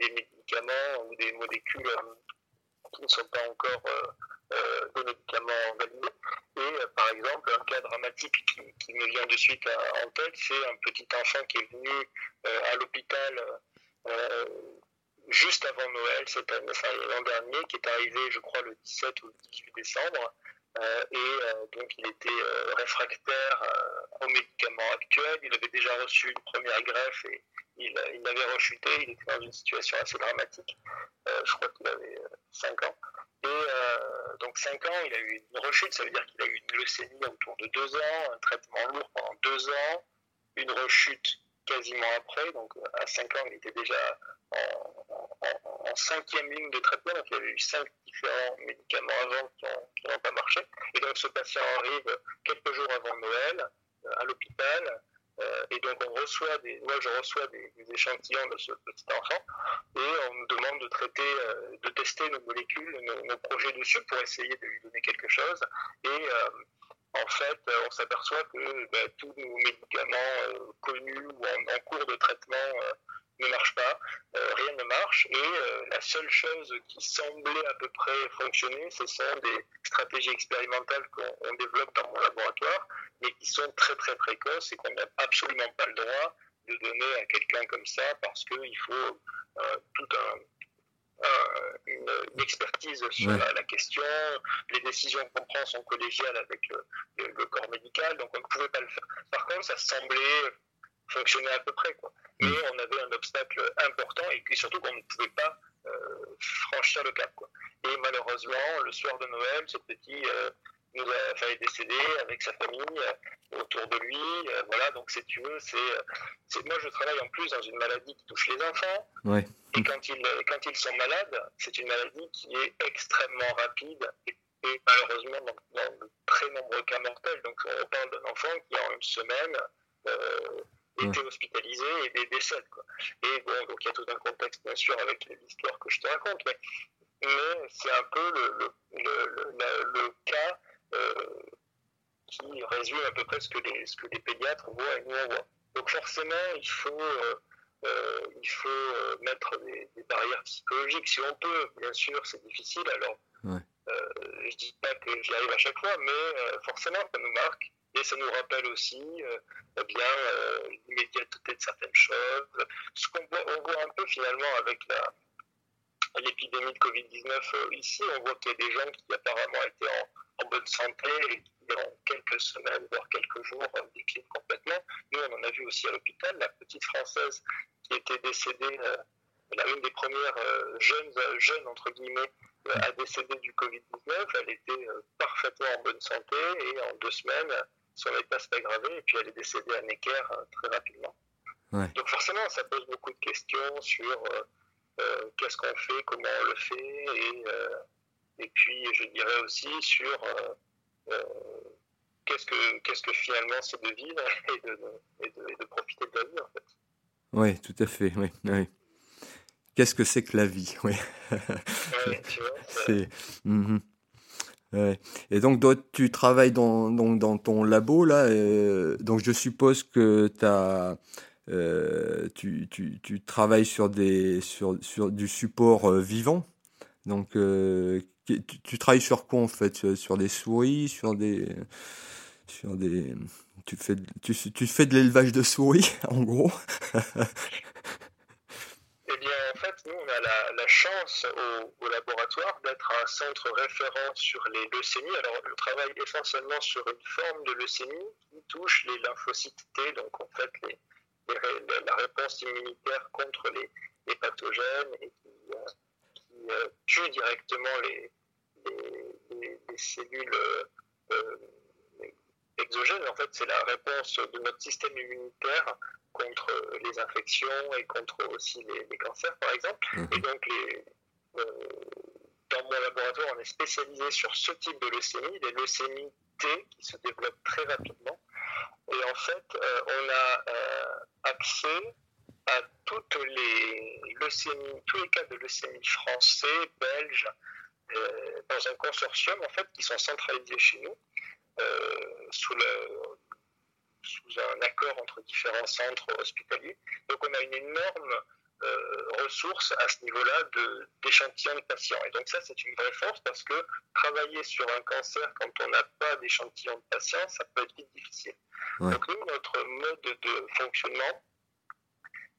des médicaments ou des molécules qui ne sont pas encore euh, des médicaments validés. Et euh, par exemple, un cas dramatique qui, me vient de suite en tête, c'est un petit enfant qui est venu euh, à l'hôpital juste avant Noël, l'an dernier, qui est arrivé, je crois, le 17 ou le 18 décembre. et donc il était réfractaire aux médicaments actuels. Il avait déjà reçu une première greffe et il, il avait rechuté. Il était dans une situation assez dramatique. je crois qu'il avait 5 ans. Et euh, donc 5 ans, il a eu une rechute, ça veut dire qu'il a eu une leucémie autour de 2 ans, un traitement lourd pendant 2 ans, une rechute quasiment après, donc à 5 ans, il était déjà en, cinquième ligne de traitement, donc il y avait eu 5 différents médicaments avant qui n'ont pas marché. Et donc ce patient arrive quelques jours avant Noël euh, à l'hôpital, euh, et donc on reçoit des, moi je reçois des, échantillons de ce petit enfant et on me demande de traiter, euh, de tester nos molécules, nos, projets dessus pour essayer de lui donner quelque chose. Et en fait, on s'aperçoit que ben, tous nos médicaments connus ou en, cours de traitement ne marchent pas, rien ne marche, et la seule chose qui semblait à peu près fonctionner, ce sont des stratégies expérimentales qu'on développe dans mon laboratoire, mais qui sont très très précoces et qu'on n'a absolument pas le droit de donner à quelqu'un comme ça parce qu'il faut euh, toute une, expertise sur la, question. Les décisions qu'on prend sont collégiales avec le, corps médical, donc on ne pouvait pas le faire. Par contre, ça semblait fonctionner à peu près. Quoi. Mais mm. on avait un obstacle important et puis surtout qu'on ne pouvait pas euh, franchir le cap. Quoi. Et malheureusement, le soir de Noël, ce petit euh, nous a failli décéder avec sa famille euh, autour de lui. Euh, voilà, donc si tu veux, c'est, moi je travaille en plus dans une maladie qui touche les enfants. Et quand ils, quand ils sont malades, c'est une maladie qui est extrêmement rapide et, malheureusement dans, de très nombreux cas mortels. Donc on parle d'un enfant qui en une semaine euh, étaient hospitalisés et des. Quoi. Et bon, donc il y a tout un contexte, bien sûr, avec l'histoire que je te raconte, mais, mais c'est un peu le, le, le, le cas euh, qui résume à peu près ce que les, ce que les pédiatres voient et nous on voit. Donc forcément, il faut, euh, euh, il faut mettre des, des, barrières psychologiques si on peut. Bien sûr, c'est difficile. Alors, ouais. je dis pas que j'y arrive à chaque fois, mais forcément, ça nous marque. Et ça nous rappelle aussi euh, bien euh, l'immédiateté de certaines choses. Ce qu'on voit, on voit un peu finalement avec la, l'épidémie de Covid-19 euh, ici, on voit qu'il y a des gens qui apparemment étaient en, en bonne santé et qui en quelques semaines, voire quelques jours, déclinent complètement. Nous, on en a vu aussi à l'hôpital, la petite Française qui était décédée, euh, l'une des premières euh, jeunes, jeunes, entre guillemets, a décédé du Covid-19. Elle était parfaitement en bonne santé et en deux semaines, son état s'est aggravé et puis elle est décédée à Necker très rapidement. Ouais. Donc forcément, ça pose beaucoup de questions sur euh, qu'est-ce qu'on fait, comment on le fait, et, euh, et puis je dirais aussi sur euh, qu'est-ce que qu'est-ce que finalement c'est de vivre et de, et, de, et de, profiter de la vie en fait. Oui, tout à fait. Oui, oui. Qu'est-ce que c'est que la vie Oui. ouais, c'est. Ouais. Et donc, tu travailles dans, donc, dans ton labo, là. Et, donc, je suppose que tu as euh, tu, travailles sur, des, sur, sur du support euh, vivant. Donc, euh, tu, travailles sur quoi en fait? Sur des souris Sur des. Sur des tu, fais, tu, tu fais de l'élevage de souris, en gros? Eh bien, en fait, nous, on a la, la chance au, au laboratoire d'être un centre référent sur les leucémies. Alors, on travaille essentiellement sur une forme de leucémie qui touche les lymphocytes T, donc en fait les, la réponse immunitaire contre les, les pathogènes et qui, euh, qui euh, tue directement les, les, les cellules euh, exogènes. En fait, c'est la réponse de notre système immunitaire contre les infections et contre aussi les, cancers, par exemple. Mmh. Et donc, les, dans mon laboratoire, on est spécialisé sur ce type de leucémie, les leucémies T qui se développent très rapidement. Et en fait, euh, on a euh, accès à les leucémies, tous les cas de leucémie français, belges, euh, dans un consortium en fait qui sont centralisés chez nous sous un accord entre différents centres hospitaliers. Donc on a une énorme euh, ressources à ce niveau-là d'échantillons de, de, patients. Et donc ça, c'est une vraie force parce que travailler sur un cancer quand on n'a pas d'échantillons de patients, ça peut être vite difficile. Ouais. Donc nous, notre mode de fonctionnement,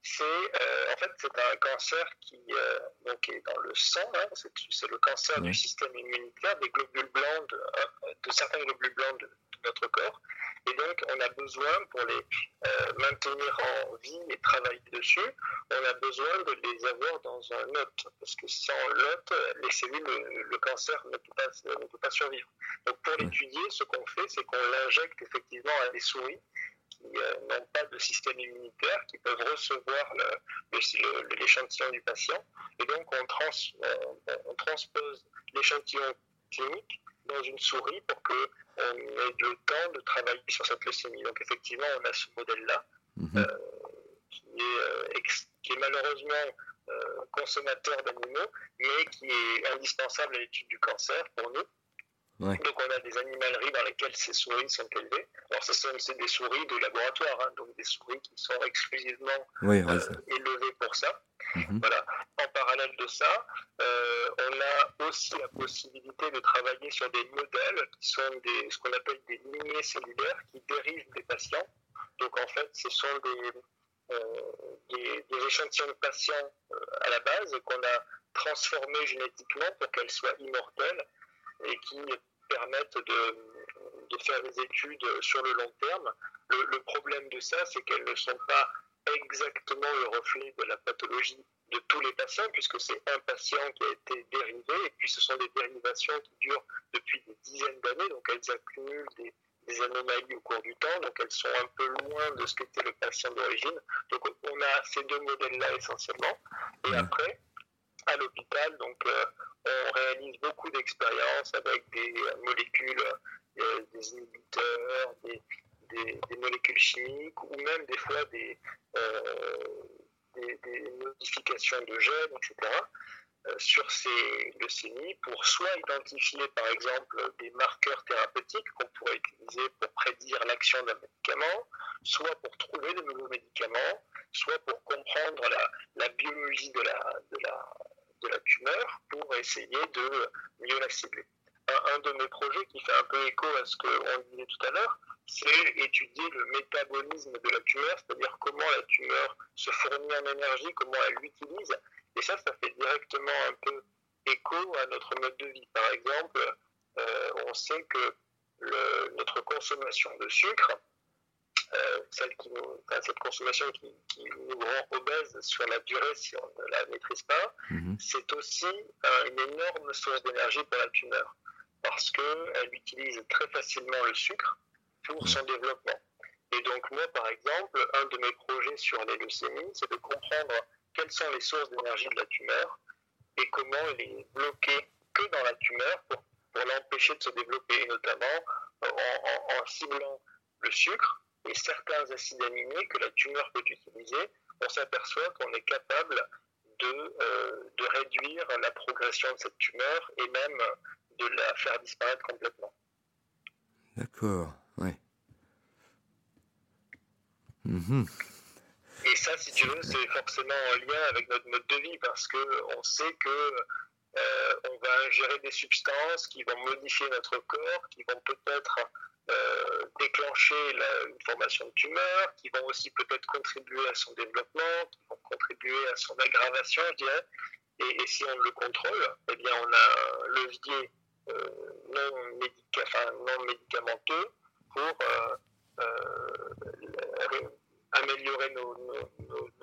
c'est euh, en fait c'est un cancer qui euh, donc est dans le sang, hein, c'est le cancer du système immunitaire, des globules blancs, de, euh, de certains globules blancs de, de, notre corps. Et donc on a besoin pour les euh, maintenir en vie et travailler dessus, on a besoin de les avoir dans un hôte, parce que sans l'hôte, les cellules, le, le, cancer ne peut pas, ne peut pas survivre. Donc pour l'étudier, ce qu'on fait, c'est qu'on l'injecte effectivement à des souris qui euh, n'ont pas de système immunitaire, qui peuvent recevoir l'échantillon du patient. Et donc, on, trans, euh, on transpose l'échantillon clinique dans une souris pour qu'on ait le temps de travailler sur cette leucémie. Donc, effectivement, on a ce modèle-là, euh, qui, est, qui, est, malheureusement consommateur d'animaux, mais qui est indispensable à l'étude du cancer pour nous. Ouais. Donc on a des animaleries dans lesquelles ces souris sont élevées. Alors ce sont des souris de laboratoire, hein, donc des souris qui sont exclusivement oui, ouais, euh, élevées pour ça. -hmm. Voilà. En parallèle de ça, euh, on a aussi la possibilité de travailler sur des modèles qui sont des, ce qu'on appelle des lignées cellulaires qui dérivent des patients. Donc en fait, ce sont des, euh, des, des, échantillons de patients à la base qu'on a transformés génétiquement pour qu'elles soient immortelles et qui permettent de, de, faire des études sur le long terme. Le, le problème de ça, c'est qu'elles ne sont pas exactement le reflet de la pathologie de tous les patients, puisque c'est un patient qui a été dérivé, et puis ce sont des dérivations qui durent depuis des dizaines d'années, donc elles accumulent des, des, anomalies au cours du temps, donc elles sont un peu loin de ce qu'était le patient d'origine. Donc on a ces deux modèles-là essentiellement, et après, à l'hôpital, donc euh, on réalise beaucoup d'expériences avec des molécules, euh, des inhibiteurs, des, molécules chimiques ou même des fois des, des, modifications de gènes, etc. Euh, sur ces leucémies pour soit identifier par exemple des marqueurs thérapeutiques qu'on pourrait utiliser pour prédire l'action d'un médicament, soit pour trouver de nouveaux médicaments, soit pour comprendre la, biologie la, de, la, de la tumeur pour essayer de mieux la cibler. Un, de mes projets qui fait un peu écho à ce qu'on disait tout à l'heure, c'est étudier le métabolisme de la tumeur, c'est-à-dire comment la tumeur se fournit en énergie, comment elle l'utilise et ça, ça fait directement un peu écho à notre mode de vie. Par exemple, euh, on sait que notre consommation de sucre, celle qui cette consommation qui, nous rend obèse sur la durée si on ne la maîtrise pas, mhm. c'est aussi une énorme source d'énergie pour la tumeur parce qu'elle utilise très facilement le sucre pour son développement. Et donc moi, par exemple, un de mes projets sur les leucémies, c'est de comprendre quelles sont les sources d'énergie de la tumeur et comment elle est bloquée que dans la tumeur pour, l'empêcher de se développer, notamment en, ciblant le sucre et certains acides aminés que la tumeur peut utiliser, on s'aperçoit qu'on est capable de, euh, de, réduire la progression de cette tumeur et même de la faire disparaître complètement. D'accord, oui. Et ça, si tu veux, c'est forcément en lien avec notre mode de vie parce qu'on sait que euh, on va ingérer des substances qui vont modifier notre corps, qui vont peut-être euh, déclencher une formation de tumeur, qui vont aussi peut-être contribuer à son développement, qui vont contribuer à son aggravation, je dirais. Et, si on le contrôle, eh bien, on a un levier euh, non, médicamenteux pour améliorer nos,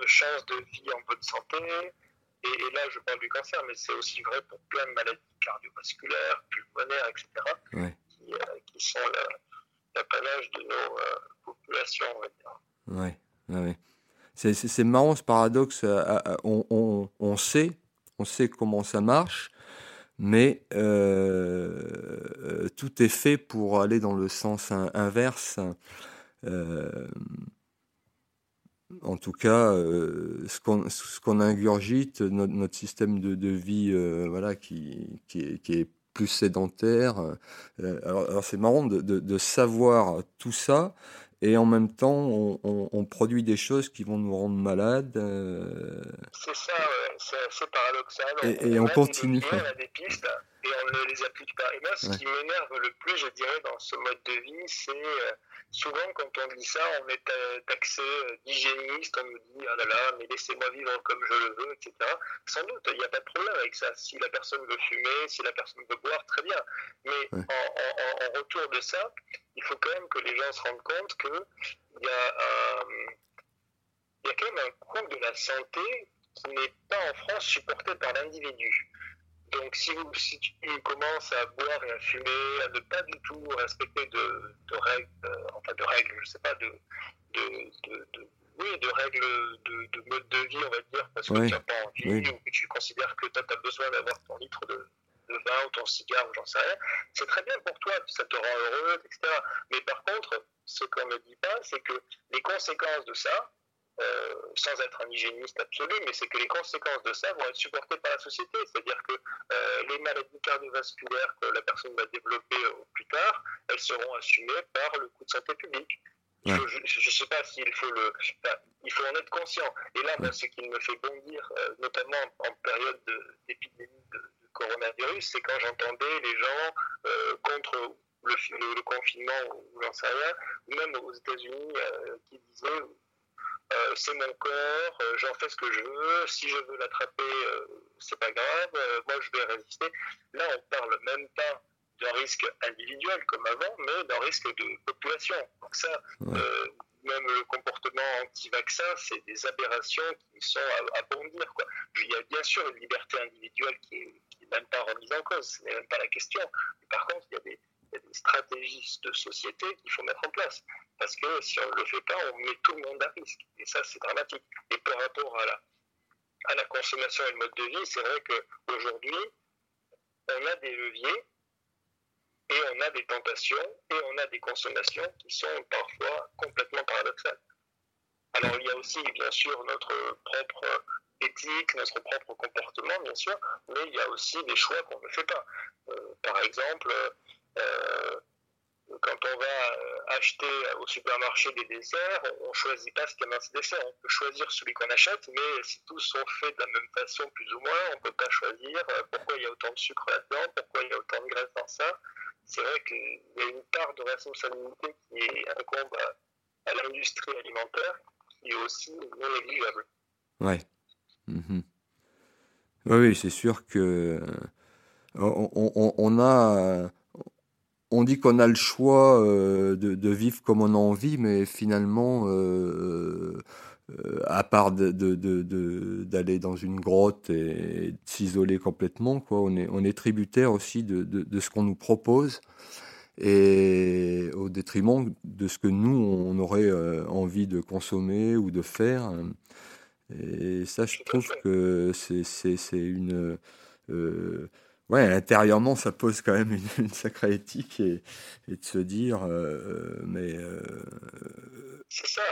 chances de vie en bonne santé. Et, là, je parle du cancer, mais c'est aussi vrai pour plein de maladies cardiovasculaires, pulmonaires, etc., qui, euh, qui, sont l'apanage de nos euh, populations, on va dire. Oui, ouais. C'est marrant ce paradoxe. Euh, on, on, on, sait, on sait comment ça marche, mais euh, tout est fait pour aller dans le sens inverse. Euh, en tout cas, euh, ce qu'on ingurgite, notre, notre, système de, de vie, euh, voilà, qui, qui, est, qui, est, plus sédentaire. Euh, alors, alors c'est marrant de, de, de, savoir tout ça, et en même temps, on, on, on, produit des choses qui vont nous rendre malades. C'est ça, c'est paradoxal. Et on, continue. on a des pistes et on ne les applique pas. Et moi, ce qui m'énerve le plus, je dirais, dans ce mode de vie, c'est souvent quand on dit ça, on est taxé euh, d'hygiéniste, on nous dit ah là là, mais laissez-moi vivre comme je le veux, etc. Sans doute, il n'y a pas de problème avec ça. Si la personne veut fumer, si la personne veut boire, très bien. Mais en, retour de ça, il faut quand même que les gens se rendent compte qu'il y, a il y a quand même un coût de la santé qui n'est pas en France supporté par l'individu. Donc si, vous, si tu commences à boire et à fumer, à ne pas du tout respecter de, de règles, euh, enfin de règles, je sais pas, de, de, de, oui, de règles de, mode de vie, on va dire, parce que tu n'as pas envie ou que tu considères que tu as besoin d'avoir ton litre de, vin ou ton cigare ou j'en sais rien, c'est très bien pour toi, ça te rend heureux, etc. Mais par contre, ce qu'on ne dit pas, c'est que les conséquences de ça, euh, sans être un hygiéniste absolu, mais c'est que les conséquences de ça vont être supportées par la société. C'est-à-dire que euh, les maladies cardiovasculaires que la personne va développer plus tard, elles seront assumées par le coût de santé publique. je ne sais pas s'il faut le, il faut en être conscient. Et là, ce qui me fait bondir, euh, notamment en période d'épidémie de, coronavirus, c'est quand j'entendais les gens contre le, le, confinement ou j'en sais rien, ou même aux États-Unis qui disaient euh, c'est mon corps, euh, j'en fais ce que je veux, si je veux l'attraper, euh, c'est pas grave, moi je vais résister. Là, on parle même pas d'un risque individuel comme avant, mais d'un risque de population. Donc ça, même le comportement anti-vaccin, c'est des aberrations qui sont à, bondir. Quoi. Il y a bien sûr une liberté individuelle qui n'est même pas remise en cause, ce n'est même pas la question. par contre, il y a des il y a des stratégies de société qu'il faut mettre en place. Parce que si on ne le fait pas, on met tout le monde à risque. Et ça, c'est dramatique. Et par rapport à la, à la consommation et le mode de vie, c'est vrai qu'aujourd'hui, on a des leviers et on a des tentations et on a des consommations qui sont parfois complètement paradoxales. Alors il y a aussi bien sûr notre propre éthique, notre propre comportement bien sûr, mais il y a aussi des choix qu'on ne fait pas. Euh, par exemple, quand on va euh, acheter au supermarché des desserts, on ne choisit pas ce qu'il y a dans ces desserts. On peut choisir celui qu'on achète, mais si tous sont faits de la même façon, plus ou moins, on ne peut pas choisir pourquoi il y a autant de sucre là-dedans, pourquoi il y a autant de graisse dans ça. C'est vrai qu'il y a une part de responsabilité qui incombe à, l'industrie alimentaire qui est aussi non négligeable. Ouais. Mhm. Oui, c'est sûr que on, a, on dit qu'on a le choix euh, de, vivre comme on a envie, mais finalement, euh, euh, à part d'aller dans une grotte et, de s'isoler complètement, quoi, on est, on est tributaire aussi de, ce qu'on nous propose et au détriment de ce que nous, on aurait envie de consommer ou de faire. Et ça, je trouve que c'est une. Euh, ouais, intérieurement, ça pose quand même une, sacrée éthique et, de se dire, euh, mais. Euh, c'est ça,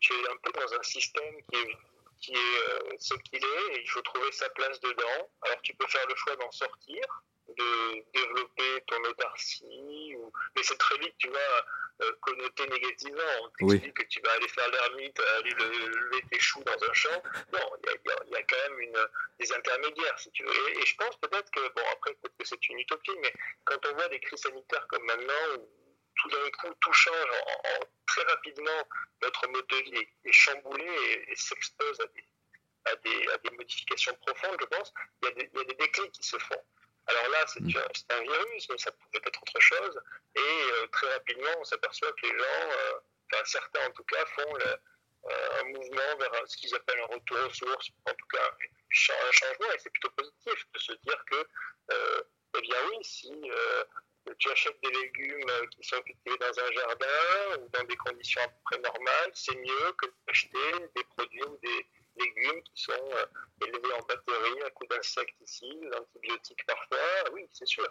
tu es un peu dans un système qui est, qui est ce qu'il est et il faut trouver sa place dedans. Alors tu peux faire le choix d'en sortir, de développer ton autarcie, ou... mais c'est très vite, tu vois, euh, connoté négativement. On t'explique que tu vas aller faire l'ermite, aller lever tes choux dans un champ. Non, il y, a, quand même une, des intermédiaires, si tu veux. Et, je pense peut-être que, bon, après, peut-être que c'est une utopie, mais quand on voit des crises sanitaires comme maintenant, où tout d'un coup, tout change en, très rapidement, notre mode de vie est, chamboulé et, s'expose à des, à, des, modifications profondes, je pense, il y, a des, il y a des déclics qui se font. Alors là, c'est mm. un virus, mais ça pouvait être autre chose. Et euh, très rapidement, on s'aperçoit que les gens, euh, enfin certains en tout cas, font euh, un mouvement vers ce qu'ils appellent un retour aux sources, en tout cas un changement. Et c'est plutôt positif de se dire que, eh bien oui, si tu achètes des légumes qui sont cultivés dans un jardin ou dans des conditions à peu près normales, c'est mieux que d'acheter des produits ou des légumes qui sont euh, élevés en batterie à coup d'insecticides, d'antibiotiques parfois, oui, c'est sûr.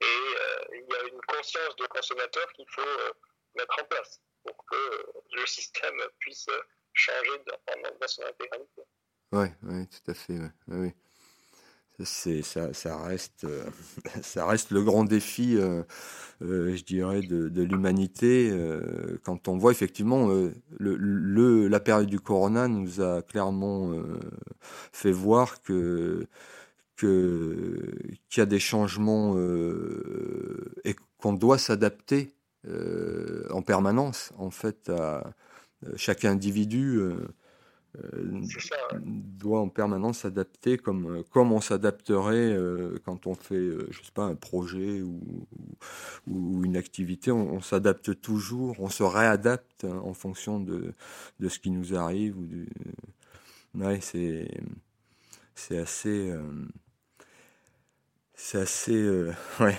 Et euh, il y a une conscience de consommateur qu'il faut euh, mettre en place pour que le système puisse changer dans, dans son intégralité. Oui, ouais, tout à fait. Ouais, ouais c'est ça, ça, reste euh, ça reste le grand défi euh, euh, je dirais de, l'humanité quand on voit effectivement la période du corona nous a clairement fait voir que qu'il y a des changements et qu'on doit s'adapter en permanence en fait à chaque individu euh, doit en permanence s'adapter comme, euh, comme on s'adapterait euh, quand on fait, je sais pas, un projet ou, ou une activité. On, s'adapte toujours, on se réadapte hein, en fonction de, de ce qui nous arrive. Ou du... c'est, c'est assez. c'est assez. ouais.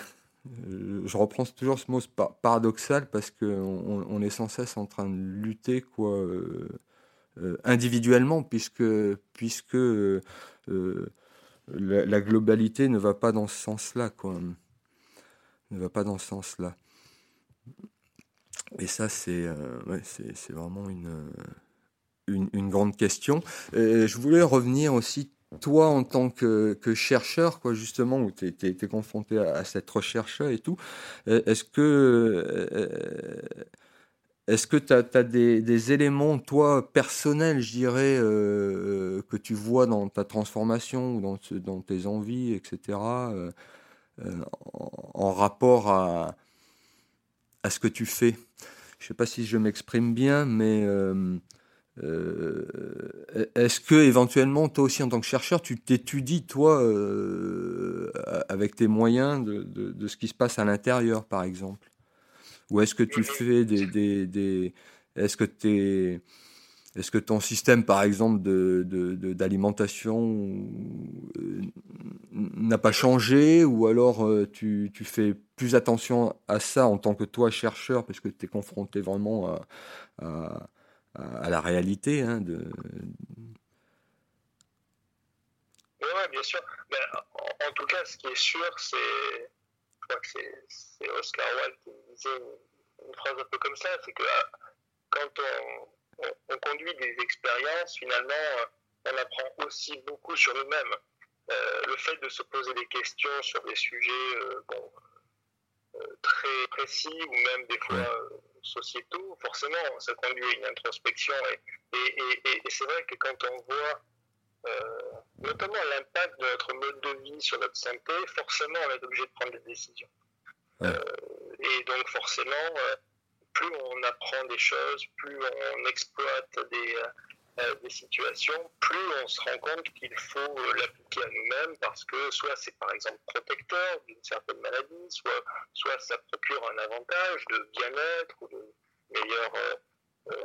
Je reprends toujours ce mot paradoxal parce qu'on on est sans cesse en train de lutter quoi, individuellement, puisque, puisque euh, euh, la, globalité ne va pas dans ce sens-là, quoi. Ne va pas dans ce sens-là. Et ça, c'est vraiment une, une, grande question. je voulais revenir aussi toi en tant que, chercheur, quoi, justement, où tu été confronté à, cette recherche et tout, est-ce que est-ce que tu as, des, éléments, toi, personnels, je dirais, euh, que tu vois dans ta transformation ou dans, tes envies, etc., euh, euh, en, rapport à, ce que tu fais? Je ne sais pas si je m'exprime bien, mais est-ce que éventuellement, toi aussi, en tant que chercheur, tu t'étudies, toi, avec tes moyens, de ce qui se passe à l'intérieur, par exemple? Ou est-ce que tu fais des, des, est-ce que est-ce que ton système, par exemple, d'alimentation de, de, euh, n'a pas changé ou alors euh, tu, tu, fais plus attention à ça en tant que toi chercheur parce que tu es confronté vraiment à, à, la réalité hein, de... Oui, bien sûr. Mais en, tout cas, ce qui est sûr, c'est crois que c'est Oscar Wilde qui disait une, phrase un peu comme ça, c'est que ah, quand on, on, conduit des expériences, finalement, on apprend aussi beaucoup sur nous-mêmes. Euh, le fait de se poser des questions sur des sujets euh, bon, euh, très précis ou même des fois sociétaux, forcément, ça conduit à une introspection. Et, et, et, et c'est vrai que quand on voit notamment l'impact de notre mode de vie sur notre santé, forcément, on est obligé de prendre des décisions. et donc, forcément, plus on apprend des choses, plus on exploite des, euh, des situations, plus on se rend compte qu'il faut euh, l'appliquer à nous-mêmes parce que soit c'est par exemple protecteur d'une certaine maladie, soit, soit ça procure un avantage de bien-être ou de meilleur euh,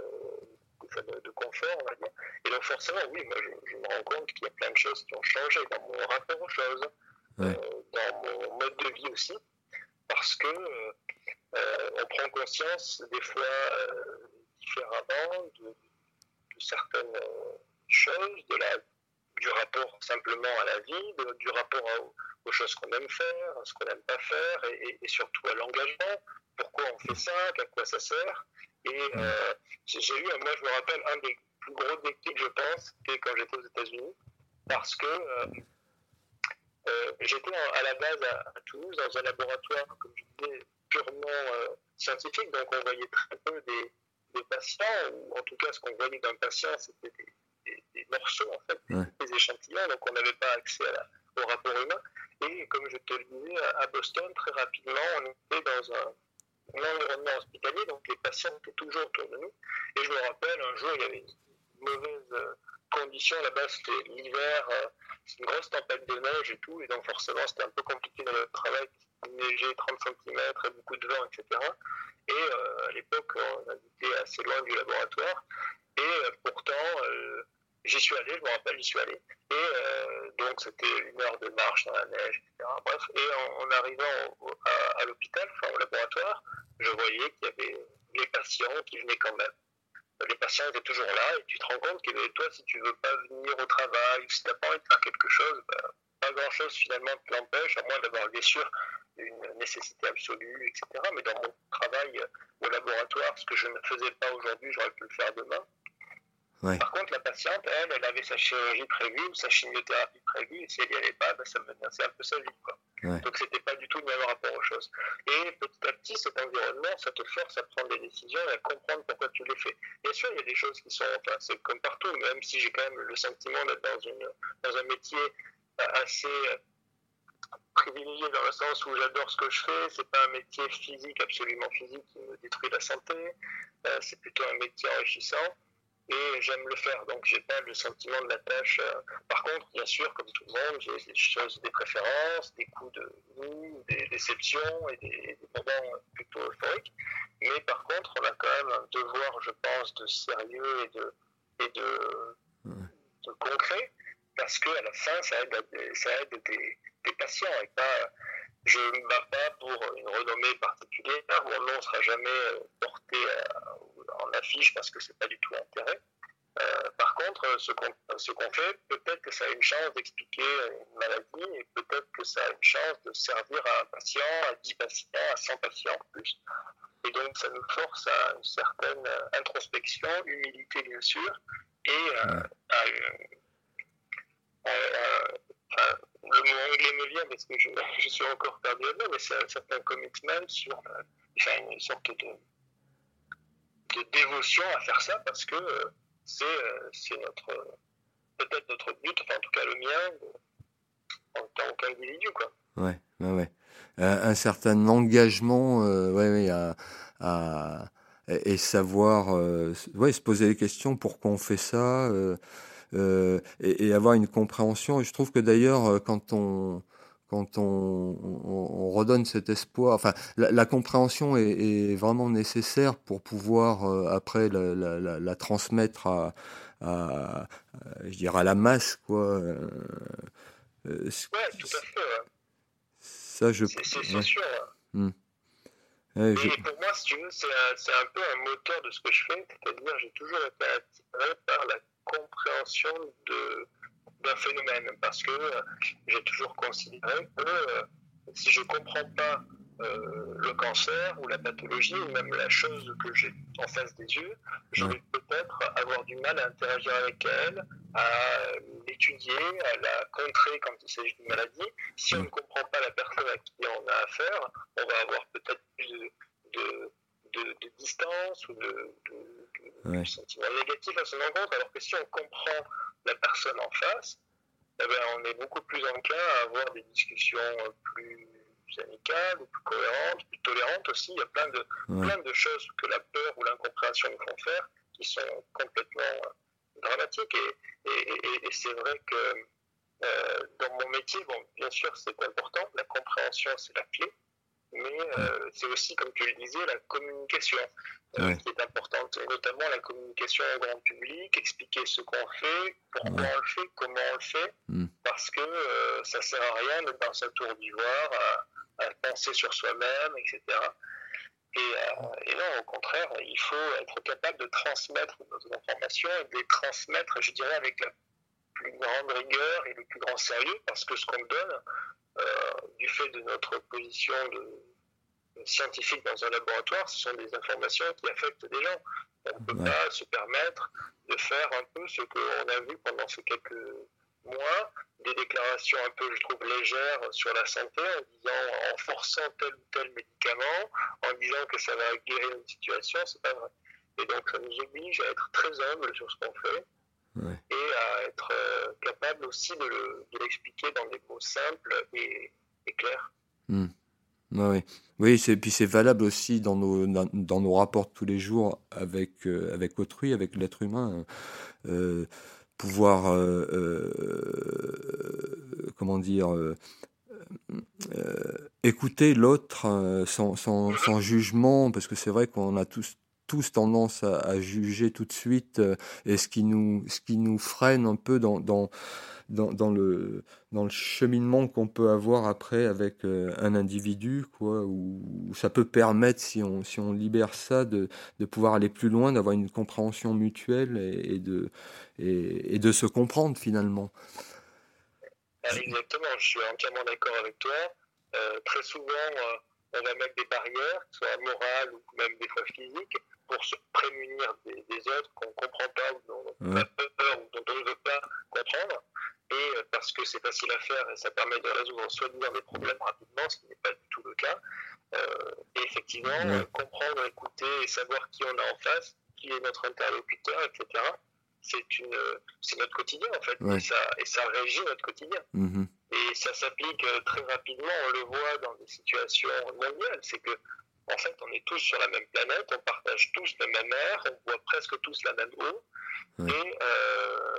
de, confort, on va dire. Et donc forcément, oui, moi je, me rends compte qu'il y a plein de choses qui ont changé dans mon rapport aux choses, dans mon mode de vie aussi, parce que on prend conscience des fois différemment de, certaines euh, choses, de la, du rapport simplement à la vie, du rapport aux choses qu'on aime faire, à ce qu'on n'aime pas faire, et, surtout à l'engagement. Pourquoi on fait ça, à quoi ça sert? Et euh, j'ai eu, moi je me rappelle, un des plus gros déclics, je pense, c'était quand j'étais aux États-Unis, parce que euh, j'étais à la base à, Toulouse dans un laboratoire, comme je disais, purement scientifique, donc on voyait très peu des, des patients, ou en tout cas ce qu'on voyait d'un patient, c'était des, morceaux, en fait, des, échantillons, donc on n'avait pas accès au rapport humain. Et comme je te le disais, à Boston, très rapidement, on était dans un, environnement hospitalier, donc les patients étaient toujours autour de nous. Et je me rappelle, un jour, il y avait une mauvaise euh, condition là-bas, c'était l'hiver, euh, une grosse tempête de neige et tout, et donc forcément c'était un peu compliqué dans le travail, il neigeait 30 cm beaucoup de vent, etc. Et euh, à l'époque, on habitait assez loin du laboratoire. Et pourtant, j'y suis allé, je me rappelle, j'y suis allé. Et donc, c'était une heure de marche dans la neige, etc. Bref, et en, arrivant à, l'hôpital, enfin au laboratoire, je voyais qu'il y avait les patients qui venaient quand même les patients étaient toujours là et tu te rends compte que toi, si tu veux pas venir au travail, si tu n'as pas envie de faire quelque chose, ben, pas grand-chose finalement te l'empêche, à moins d'avoir bien sûr une nécessité absolue, etc. Mais dans mon travail au laboratoire, ce que je ne faisais pas aujourd'hui, j'aurais pu le faire demain. Par contre, la patiente, elle, elle avait sa chirurgie prévue ou sa chimiothérapie prévue, et si elle n'y allait pas, ben, ça menaçait un peu sa vie. Quoi. Ouais. Donc, c'était pas du tout le même rapport aux choses. Et petit à petit, cet environnement, ça te force à prendre des décisions et à comprendre pourquoi tu les fais. Bien sûr, il y a des choses qui sont, enfin, c'est comme partout, même si j'ai quand même le sentiment d'être dans, une, dans un métier assez privilégié dans le sens où j'adore ce que je fais. C'est pas un métier physique, absolument physique, qui me détruit la santé. Euh, c'est plutôt un métier enrichissant et j'aime le faire. Donc j'ai pas le sentiment de la tâche. Euh. Par contre, bien sûr, comme tout le monde, j'ai des choses, des préférences, des coups de mou, des déceptions et des, moments plutôt euphoriques. Mais par contre, on a quand même un devoir, je pense, de sérieux et de, et de, de concret parce qu'à la fin, ça aide, ça aide des, des, patients et pas. Je ne me bats pas pour une renommée particulière, mon nom ne sera jamais euh, porté euh, en affiche parce que ce n'est pas du tout l'intérêt. Euh, par contre, ce qu'on fait, peut-être que ça a une chance d'expliquer une maladie et peut-être que ça a une chance de servir à un patient, à 10 patients, à 100 patients en plus. Et donc, ça nous force à une certaine introspection, humilité bien sûr, et à euh, le mot anglais me vient parce que je, je suis encore perdu là mais c'est un certain commitment sur enfin, une sorte de, de, dévotion à faire ça parce que euh, c'est c'est notre peut-être notre but, enfin en tout cas le mien, en tant qu'individu quoi. Ouais, ouais, ouais. Euh, un certain engagement, euh, ouais, ouais, à, à, et savoir, euh, ouais, se poser des questions pourquoi on fait ça. Euh, euh, et, et, avoir une compréhension. Je trouve que d'ailleurs, euh, quand on quand on, on, redonne cet espoir, enfin, la, la compréhension est, est, vraiment nécessaire pour pouvoir euh, après la, la, la, transmettre à, à, je dirais à la masse, quoi. Euh, ouais, tout à fait. Ouais. Ça, je. C'est sûr. Hum. Ouais, je... Et pour moi, si tu veux, c'est un, un, peu un moteur de ce que je fais, c'est-à-dire j'ai toujours été attiré par la compréhension d'un phénomène parce que euh, j'ai toujours considéré que euh, si je ne comprends pas euh, le cancer ou la pathologie, ou même la chose que j'ai en face des yeux, je vais peut-être avoir du mal à interagir avec elle, à l'étudier, à la contrer quand il s'agit d'une maladie. Si on ne comprend pas la personne à qui on a affaire, on va avoir peut-être plus de, de, distance ou de, de, sentiments négatifs à son encontre, alors que si on comprend la personne en face, eh ben, on est beaucoup plus enclin à avoir des discussions plus amicales, plus cohérentes, plus tolérantes aussi. Il y a plein de, plein de choses que la peur ou l'incompréhension nous font faire qui sont complètement euh, dramatiques. Et, et, et, c'est vrai que euh, dans mon métier, bon, bien sûr, c'est important. La compréhension, c'est la clé mais euh, c'est aussi, comme tu le disais, la communication euh, qui est importante, notamment la communication au grand public, expliquer ce qu'on fait, pourquoi on le fait, comment on le fait, hmm. parce que euh, ça sert à rien de dans sa tour d'ivoire à, à, penser sur soi-même, etc. Et, et, non, au contraire, il faut être capable de transmettre nos informations et de les transmettre, je dirais, avec la plus grande rigueur et le plus grand sérieux, parce que ce qu'on donne, euh, du fait de notre position de, scientifique dans un laboratoire, ce sont des informations qui affectent des gens. On ne peut pas se permettre de faire un peu ce qu'on a vu pendant ces quelques mois, des déclarations un peu, je trouve, légères sur la santé, en disant, en forçant tel ou tel médicament, en disant que ça va guérir une situation, c'est pas vrai. Et donc, ça nous oblige à être très humble sur ce qu'on fait, et à être euh, capable aussi de l'expliquer dans des mots simples et, clairs. Hmm. oui, oui c'est, puis c'est valable aussi dans nos, dans, nos rapports tous les jours avec, euh, avec autrui, avec l'être humain. Euh, pouvoir, comment dire, écouter l'autre sans, sans, sans, jugement, parce que c'est vrai qu'on a tous tous tendance à, juger tout de suite euh, et ce qui nous, ce qui nous freine un peu dans, dans, dans, le, dans le cheminement qu'on peut avoir après avec euh, un individu, quoi, où, ça peut permettre, si on, si on libère ça, de, de pouvoir aller plus loin, d'avoir une compréhension mutuelle et, de, et, de se comprendre finalement. Exactement, je suis entièrement d'accord avec toi. Euh, très souvent, on va mettre des barrières, soit morales ou même des fois physiques, pour se prémunir des, des autres qu'on ne comprend pas ou dont on a peur ou dont on ne veut pas comprendre. Et euh, parce que c'est facile à faire et ça permet de résoudre soi-disant des problèmes rapidement, ce qui n'est pas du tout le cas. Euh, et effectivement, euh, comprendre, écouter et savoir qui on a en face, qui est notre interlocuteur, etc. C'est une, c'est notre quotidien en fait, et, ça, et ça régit notre quotidien. Mm-hmm. Et ça s'applique très rapidement, on le voit dans des situations mondiales, c'est que en fait, on est tous sur la même planète, on partage tous le même air, on voit presque tous la même eau. Et, euh,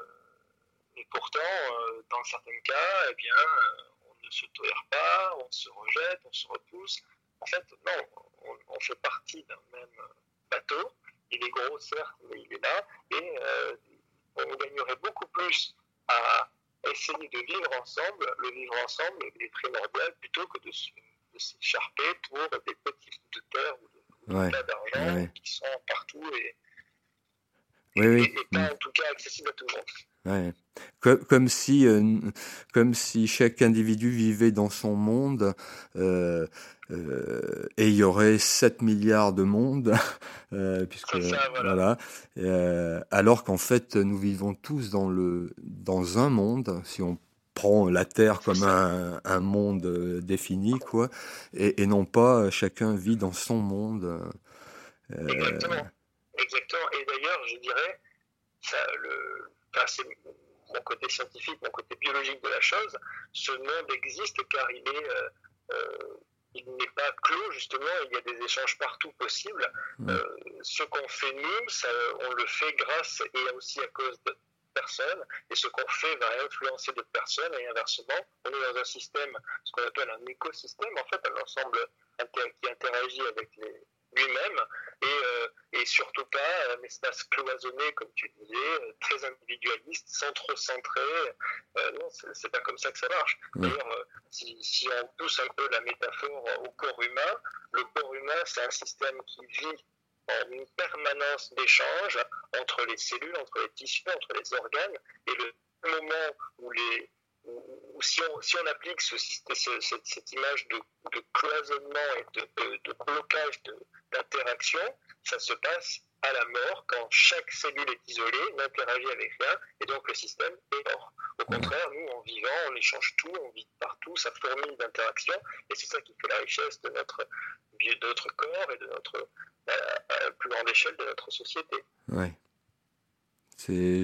et, pourtant, euh, dans certains cas, eh bien, euh, on ne se tolère pas, on se rejette, on se repousse. En fait, non, on, on fait partie d'un même bateau. Il est gros, certes, mais il est là. Et on gagnerait beaucoup plus à essayer de vivre ensemble. Le vivre ensemble est primordial plutôt que de s'écharper pour des petits bouts de terre ou de ouais. d'argent qui sont partout et, oui, oui. et, pas mm. en tout cas accessibles à tout le monde. Ouais. Comme, comme, si, euh, comme si chaque individu vivait dans son monde euh, euh, et il y aurait 7 milliards de mondes, puisque ça, voilà, voilà alors qu'en fait nous vivons tous dans le dans un monde, si on prend la Terre comme un, un monde défini, quoi, et, et, non pas chacun vit dans son monde. Exactement. Exactement. Et d'ailleurs, je dirais, ça, le, enfin, c'est mon côté scientifique, mon côté biologique de la chose, ce monde existe car il est, euh, euh il n'est pas clos justement, il y a des échanges partout possibles. Euh, ce qu'on fait nous, ça, on le fait grâce et aussi à cause de, personnes, et ce qu'on fait va influencer d'autres personnes, et inversement, on est dans un système, ce qu'on appelle un écosystème, en fait, un ensemble qui interagit avec lui-même, et, euh, et, surtout pas un espace cloisonné, comme tu disais, euh, très individualiste, centre-centré. Euh, non, c'est pas comme ça que ça marche. D'ailleurs, si, si, on pousse un peu la métaphore au corps humain, le corps humain, c'est un système qui vit une permanence d'échange entre les cellules, entre les tissus, entre les organes, et le moment où les, ou si on, si on applique ce, cette, cette, image de, de, cloisonnement et de, de blocage d'interaction, ça se passe à la mort quand chaque cellule est isolée, n'interagit avec rien, et donc le système est mort. Au contraire, nous, en vivant, on échange tout, on vit partout, ça fourmille d'interactions, et c'est ça qui fait la richesse de notre, de notre corps et de notre, à, à plus grande échelle de notre société. Ouais. C'est,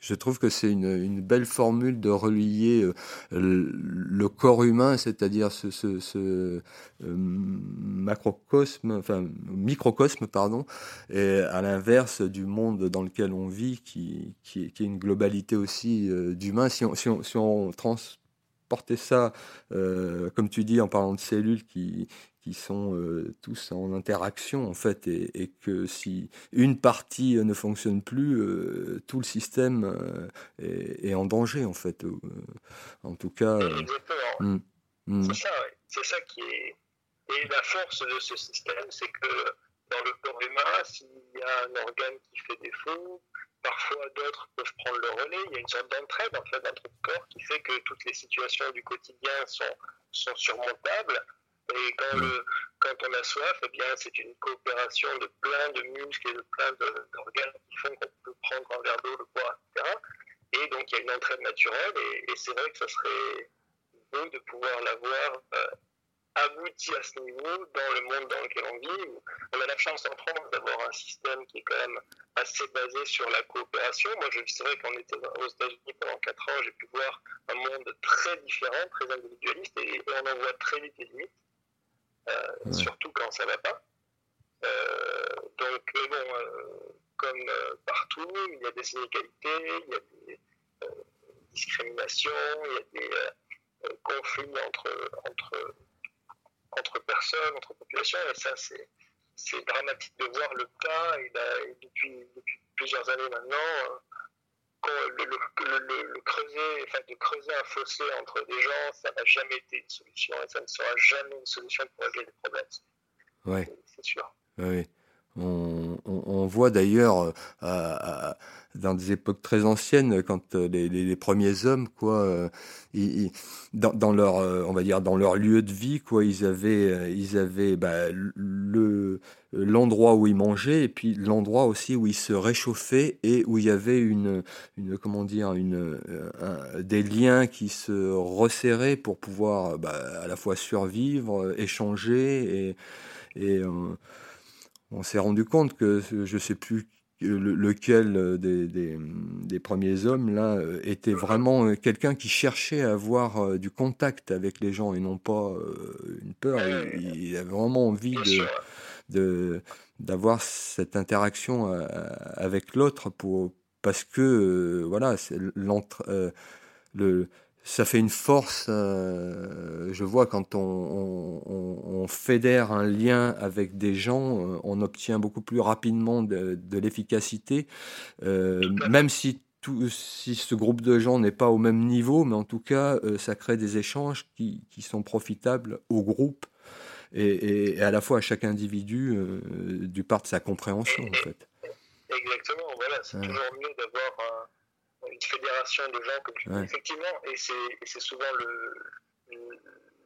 je, trouve que c'est une, une, belle formule de relier euh, le, corps humain, c'est-à-dire ce, ce, ce euh, macrocosme, enfin microcosme, pardon, et à l'inverse du monde dans lequel on vit, qui, qui, qui est une globalité aussi euh, d'humain. Si on, si, on, si on transportait ça, comme tu dis, en parlant de cellules qui, qui sont euh, tous en interaction en fait et, que si une partie euh, ne fonctionne plus euh, tout le système est, en danger en fait en tout cas hmm, hmm. c'est ça c'est ça qui est et la force de ce système c'est que dans le corps humain s'il y a un organe qui fait défaut parfois d'autres peuvent prendre le relais. Il y a une sorte d'entraide en fait notre corps qui fait que toutes les situations du quotidien sont sont surmontables. Et quand, quand on a soif, eh bien, c'est une coopération de plein de muscles et de plein d'organes qui font qu'on peut prendre un verre d'eau, le boire, etc. Et donc, il y a une entraide naturelle, et, c'est vrai que ça serait beau de pouvoir l'avoir euh, abouti à ce niveau dans le monde dans lequel on vit. On a la chance en France d'avoir un système qui est quand même assez basé sur la coopération. Moi, c'est vrai qu'on était aux États-Unis pendant 4 ans, j'ai pu voir un monde très différent, très individualiste, et, on en voit très vite les limites. Euh, surtout quand ça va pas. Euh, donc, mais bon, euh, comme partout, il y a des inégalités, il y a des discriminations, il y a des conflits entre, entre, entre personnes, entre populations, et ça, c'est c'est dramatique de voir le cas et, depuis, depuis, plusieurs années maintenant le, le, creuser, enfin, de creuser un fossé entre des gens, ça n'a jamais été une solution et ça ne sera jamais une solution pour régler les problèmes. Oui. C'est sûr. Oui. On, on, on voit d'ailleurs euh, dans des époques très anciennes, quand euh, les, premiers hommes, quoi, euh, ils, dans, leur, euh, on va dire, dans leur lieu de vie, quoi, ils avaient, ils avaient bah, le l'endroit où ils mangeaient et puis l'endroit aussi où ils se réchauffaient et où il y avait une, une comment dire, une, des liens qui se resserraient pour pouvoir bah, à la fois survivre, échanger et, et on s'est rendu compte que je sais plus lequel euh, des, des, des, premiers hommes là euh, était vraiment euh, quelqu'un qui cherchait à avoir du contact avec les gens et non pas une peur. Il, il avait vraiment envie de, de d'avoir cette interaction avec l'autre pour parce que voilà c'est l'entre le ça fait une force. Euh, je vois quand on, on, on, fédère un lien avec des gens, euh, on obtient beaucoup plus rapidement de, de l'efficacité, euh, même si tout, si ce groupe de gens n'est pas au même niveau, mais en tout cas, euh, ça crée des échanges qui, qui, sont profitables au groupe et, et, à la fois à chaque individu du part de sa compréhension, en fait. Exactement, voilà, c'est toujours mieux d'avoir une fédération de gens, comme tu dis, effectivement, et c'est souvent le,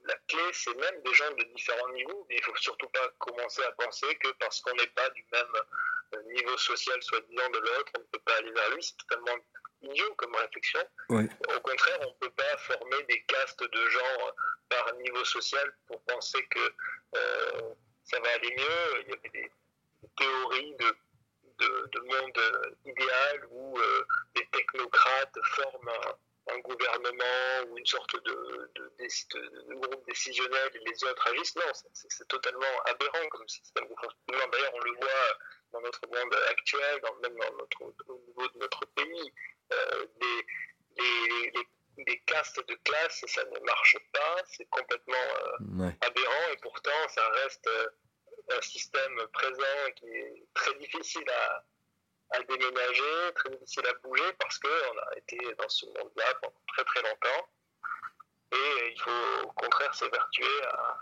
la clé, c'est même des gens de différents niveaux, mais il ne faut surtout pas commencer à penser que parce qu'on n'est pas du même euh, niveau social, soi-disant, de l'autre, on ne peut pas aller vers lui, c'est totalement idiot comme réflexion. Au contraire, on ne peut pas former des castes de gens par niveau social pour penser que euh, ça va aller mieux. Il y avait des théories de de, de monde idéal où euh, des technocrates forment un, gouvernement ou une sorte de, groupe décisionnel et les autres agissent. Non, c'est totalement aberrant comme système de fonctionnement. D'ailleurs, on le voit dans notre monde actuel, dans, même dans notre, au niveau de notre pays. Euh, des, les, les, les, castes de classe, ça ne marche pas, c'est complètement euh, aberrant et pourtant ça reste un système présent qui est très difficile à, à déménager, très difficile à bouger parce qu'on a été dans ce monde-là pendant très très longtemps. Et il faut au contraire s'évertuer à,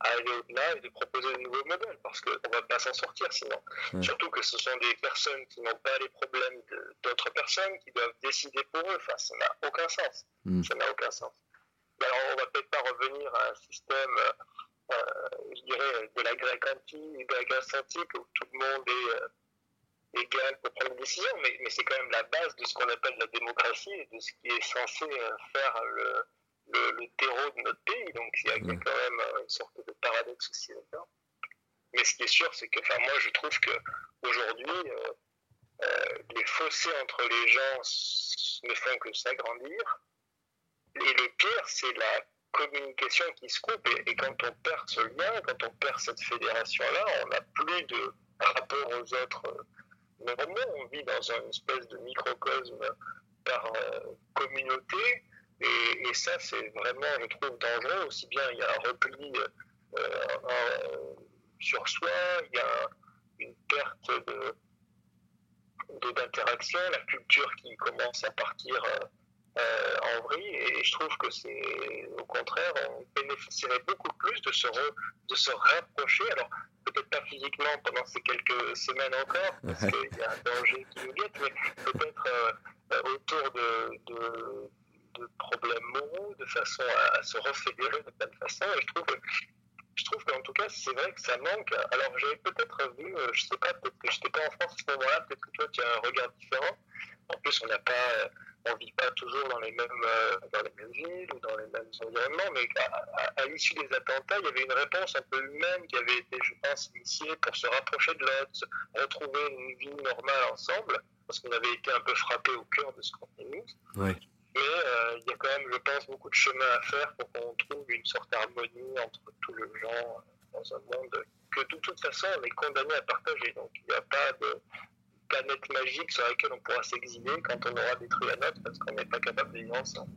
à aller au-delà et de proposer de nouveaux modèles, parce qu'on ne va pas s'en sortir sinon. Surtout que ce sont des personnes qui n'ont pas les problèmes d'autres personnes, qui doivent décider pour eux. Enfin, ça n'a aucun sens. Mm. Ça n'a aucun sens. Alors, on va peut-être pas revenir à un système, euh, je dirais, de la Grèce antique, de la Grèce antique, où tout le monde est euh, égal pour prendre une décision, mais, mais c'est quand même la base de ce qu'on appelle la démocratie et de ce qui est censé euh, faire le le, terreau de notre pays. Donc il y a, quand même une sorte de paradoxe aussi là-dedans. Mais ce qui est sûr, c'est que enfin, moi je trouve qu'aujourd'hui, euh, euh, les fossés entre les gens ne font que s'agrandir. Et le pire, c'est la communication qui se coupe. Et, quand on perd ce lien, quand on perd cette fédération-là, on n'a plus de rapport aux autres normaux. On vit dans une espèce de microcosme par euh, communauté et, ça, c'est vraiment, je trouve, dangereux. Aussi bien il y a un repli euh, sur soi, il y a une perte de d'interaction, la culture qui commence à partir euh, euh, en vrille. Et je trouve que c'est, au contraire, on bénéficierait beaucoup plus de se, de se rapprocher. Alors, peut-être pas physiquement pendant ces quelques semaines encore, parce qu'il y a un danger qui nous guette, mais peut-être autour de de problèmes moraux, de façon à, se refédérer de plein de façons. Et je trouve, je trouve qu'en tout cas, c'est vrai que ça manque. Alors, j'avais peut-être vu, euh, je sais pas, peut-être que je n'étais pas en France à ce moment-là, peut-être que toi, tu as un regard différent. En plus, on n'a pas, euh, on vit pas toujours dans les mêmes, euh, dans les mêmes villes ou dans les mêmes environnements, mais à, l'issue des attentats, il y avait une réponse un peu humaine qui avait été, je pense, initiée pour se rapprocher de l'autre, retrouver une vie normale ensemble, parce qu'on avait été un peu frappé au cœur de ce qu'on est. Mais euh, il y a quand même, je pense, beaucoup de chemin à faire pour qu'on trouve une sorte d'harmonie entre tous les gens dans un monde que de toute façon on est condamné à partager. Donc il n'y a pas de planète magique sur laquelle on pourra s'exiler quand on aura détruit la nôtre parce qu'on n'est pas capable de vivre ensemble.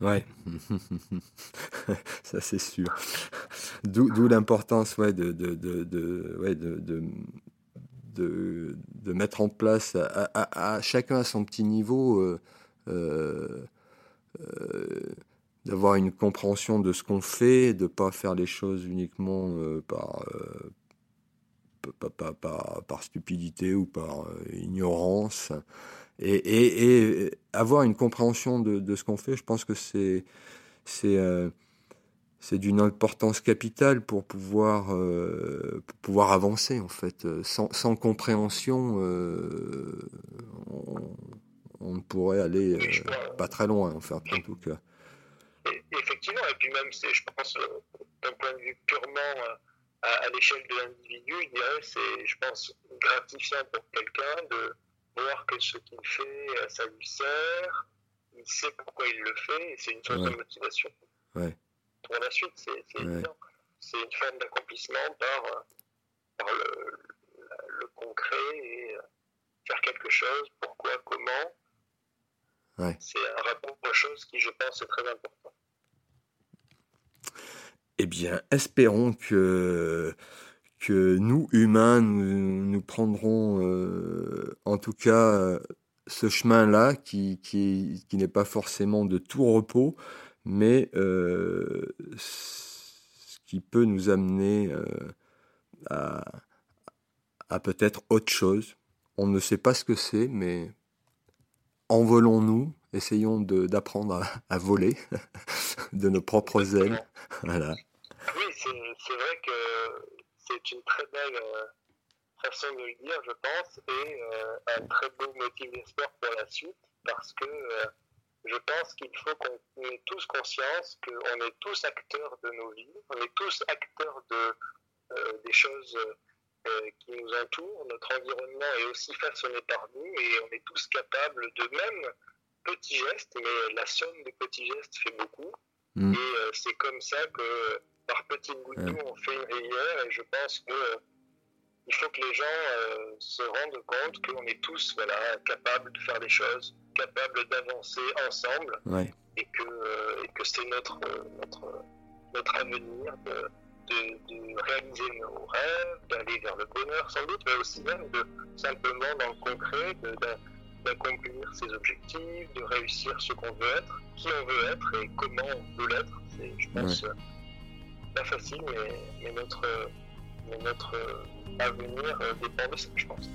Ouais, ça c'est sûr. D'où l'importance ouais, de, de, de, ouais, de, de, de, mettre en place à, chacun à son petit niveau euh, euh, euh, d'avoir une compréhension de ce qu'on fait, de ne pas faire les choses uniquement euh, par, stupidité ou par ignorance. Et, avoir une compréhension de, ce qu'on fait, je pense que c'est c'est c'est d'une importance capitale pour pouvoir pour pouvoir avancer en fait. Sans, compréhension, on, on ne pourrait aller euh, pas très loin, en en tout cas. effectivement, et puis même, je pense, euh, d'un point de vue purement euh, à, l'échelle de l'individu, c'est, je pense, gratifiant pour quelqu'un de voir que ce qu'il fait, ça lui sert, il sait pourquoi il le fait, et c'est une source de motivation. Pour la suite, c'est, c'est une forme d'accomplissement par, par le, le, concret et faire quelque chose, pourquoi, comment, c'est un rapport aux choses qui, je pense, est très important. Eh bien, espérons que, que nous, humains, nous, prendrons euh, en tout cas ce chemin-là qui, qui, qui n'est pas forcément de tout repos, mais euh, ce qui peut nous amener euh, à, à peut-être autre chose. On ne sait pas ce que c'est, mais envolons-nous, essayons d'apprendre à, voler de nos propres ailes. Voilà. Oui, c'est vrai que c'est une très belle euh, façon de le dire, je pense, et euh, un très beau motif d'espoir pour la suite, parce que euh, je pense qu'il faut qu'on ait tous conscience qu'on est tous acteurs de nos vies, on est tous acteurs de, des choses qui nous entoure, notre environnement est aussi façonné par nous et on est tous capables de même petits gestes, mais la somme des petits gestes fait beaucoup. Mm. Et euh, c'est comme ça que par petites gouttes d'eau, on fait une rivière et je pense que euh, il faut que les gens se rendent compte qu'on est tous voilà, capables de faire des choses, capables d'avancer ensemble et que, que c'est notre, notre, notre avenir. De, de, réaliser nos rêves, d'aller vers le bonheur sans doute, mais aussi même de simplement dans le concret, d'accomplir ses objectifs, de réussir ce qu'on veut être, qui on veut être et comment on veut l'être. C'est, je pense, pas facile, mais, notre, notre avenir dépend de ça, je pense.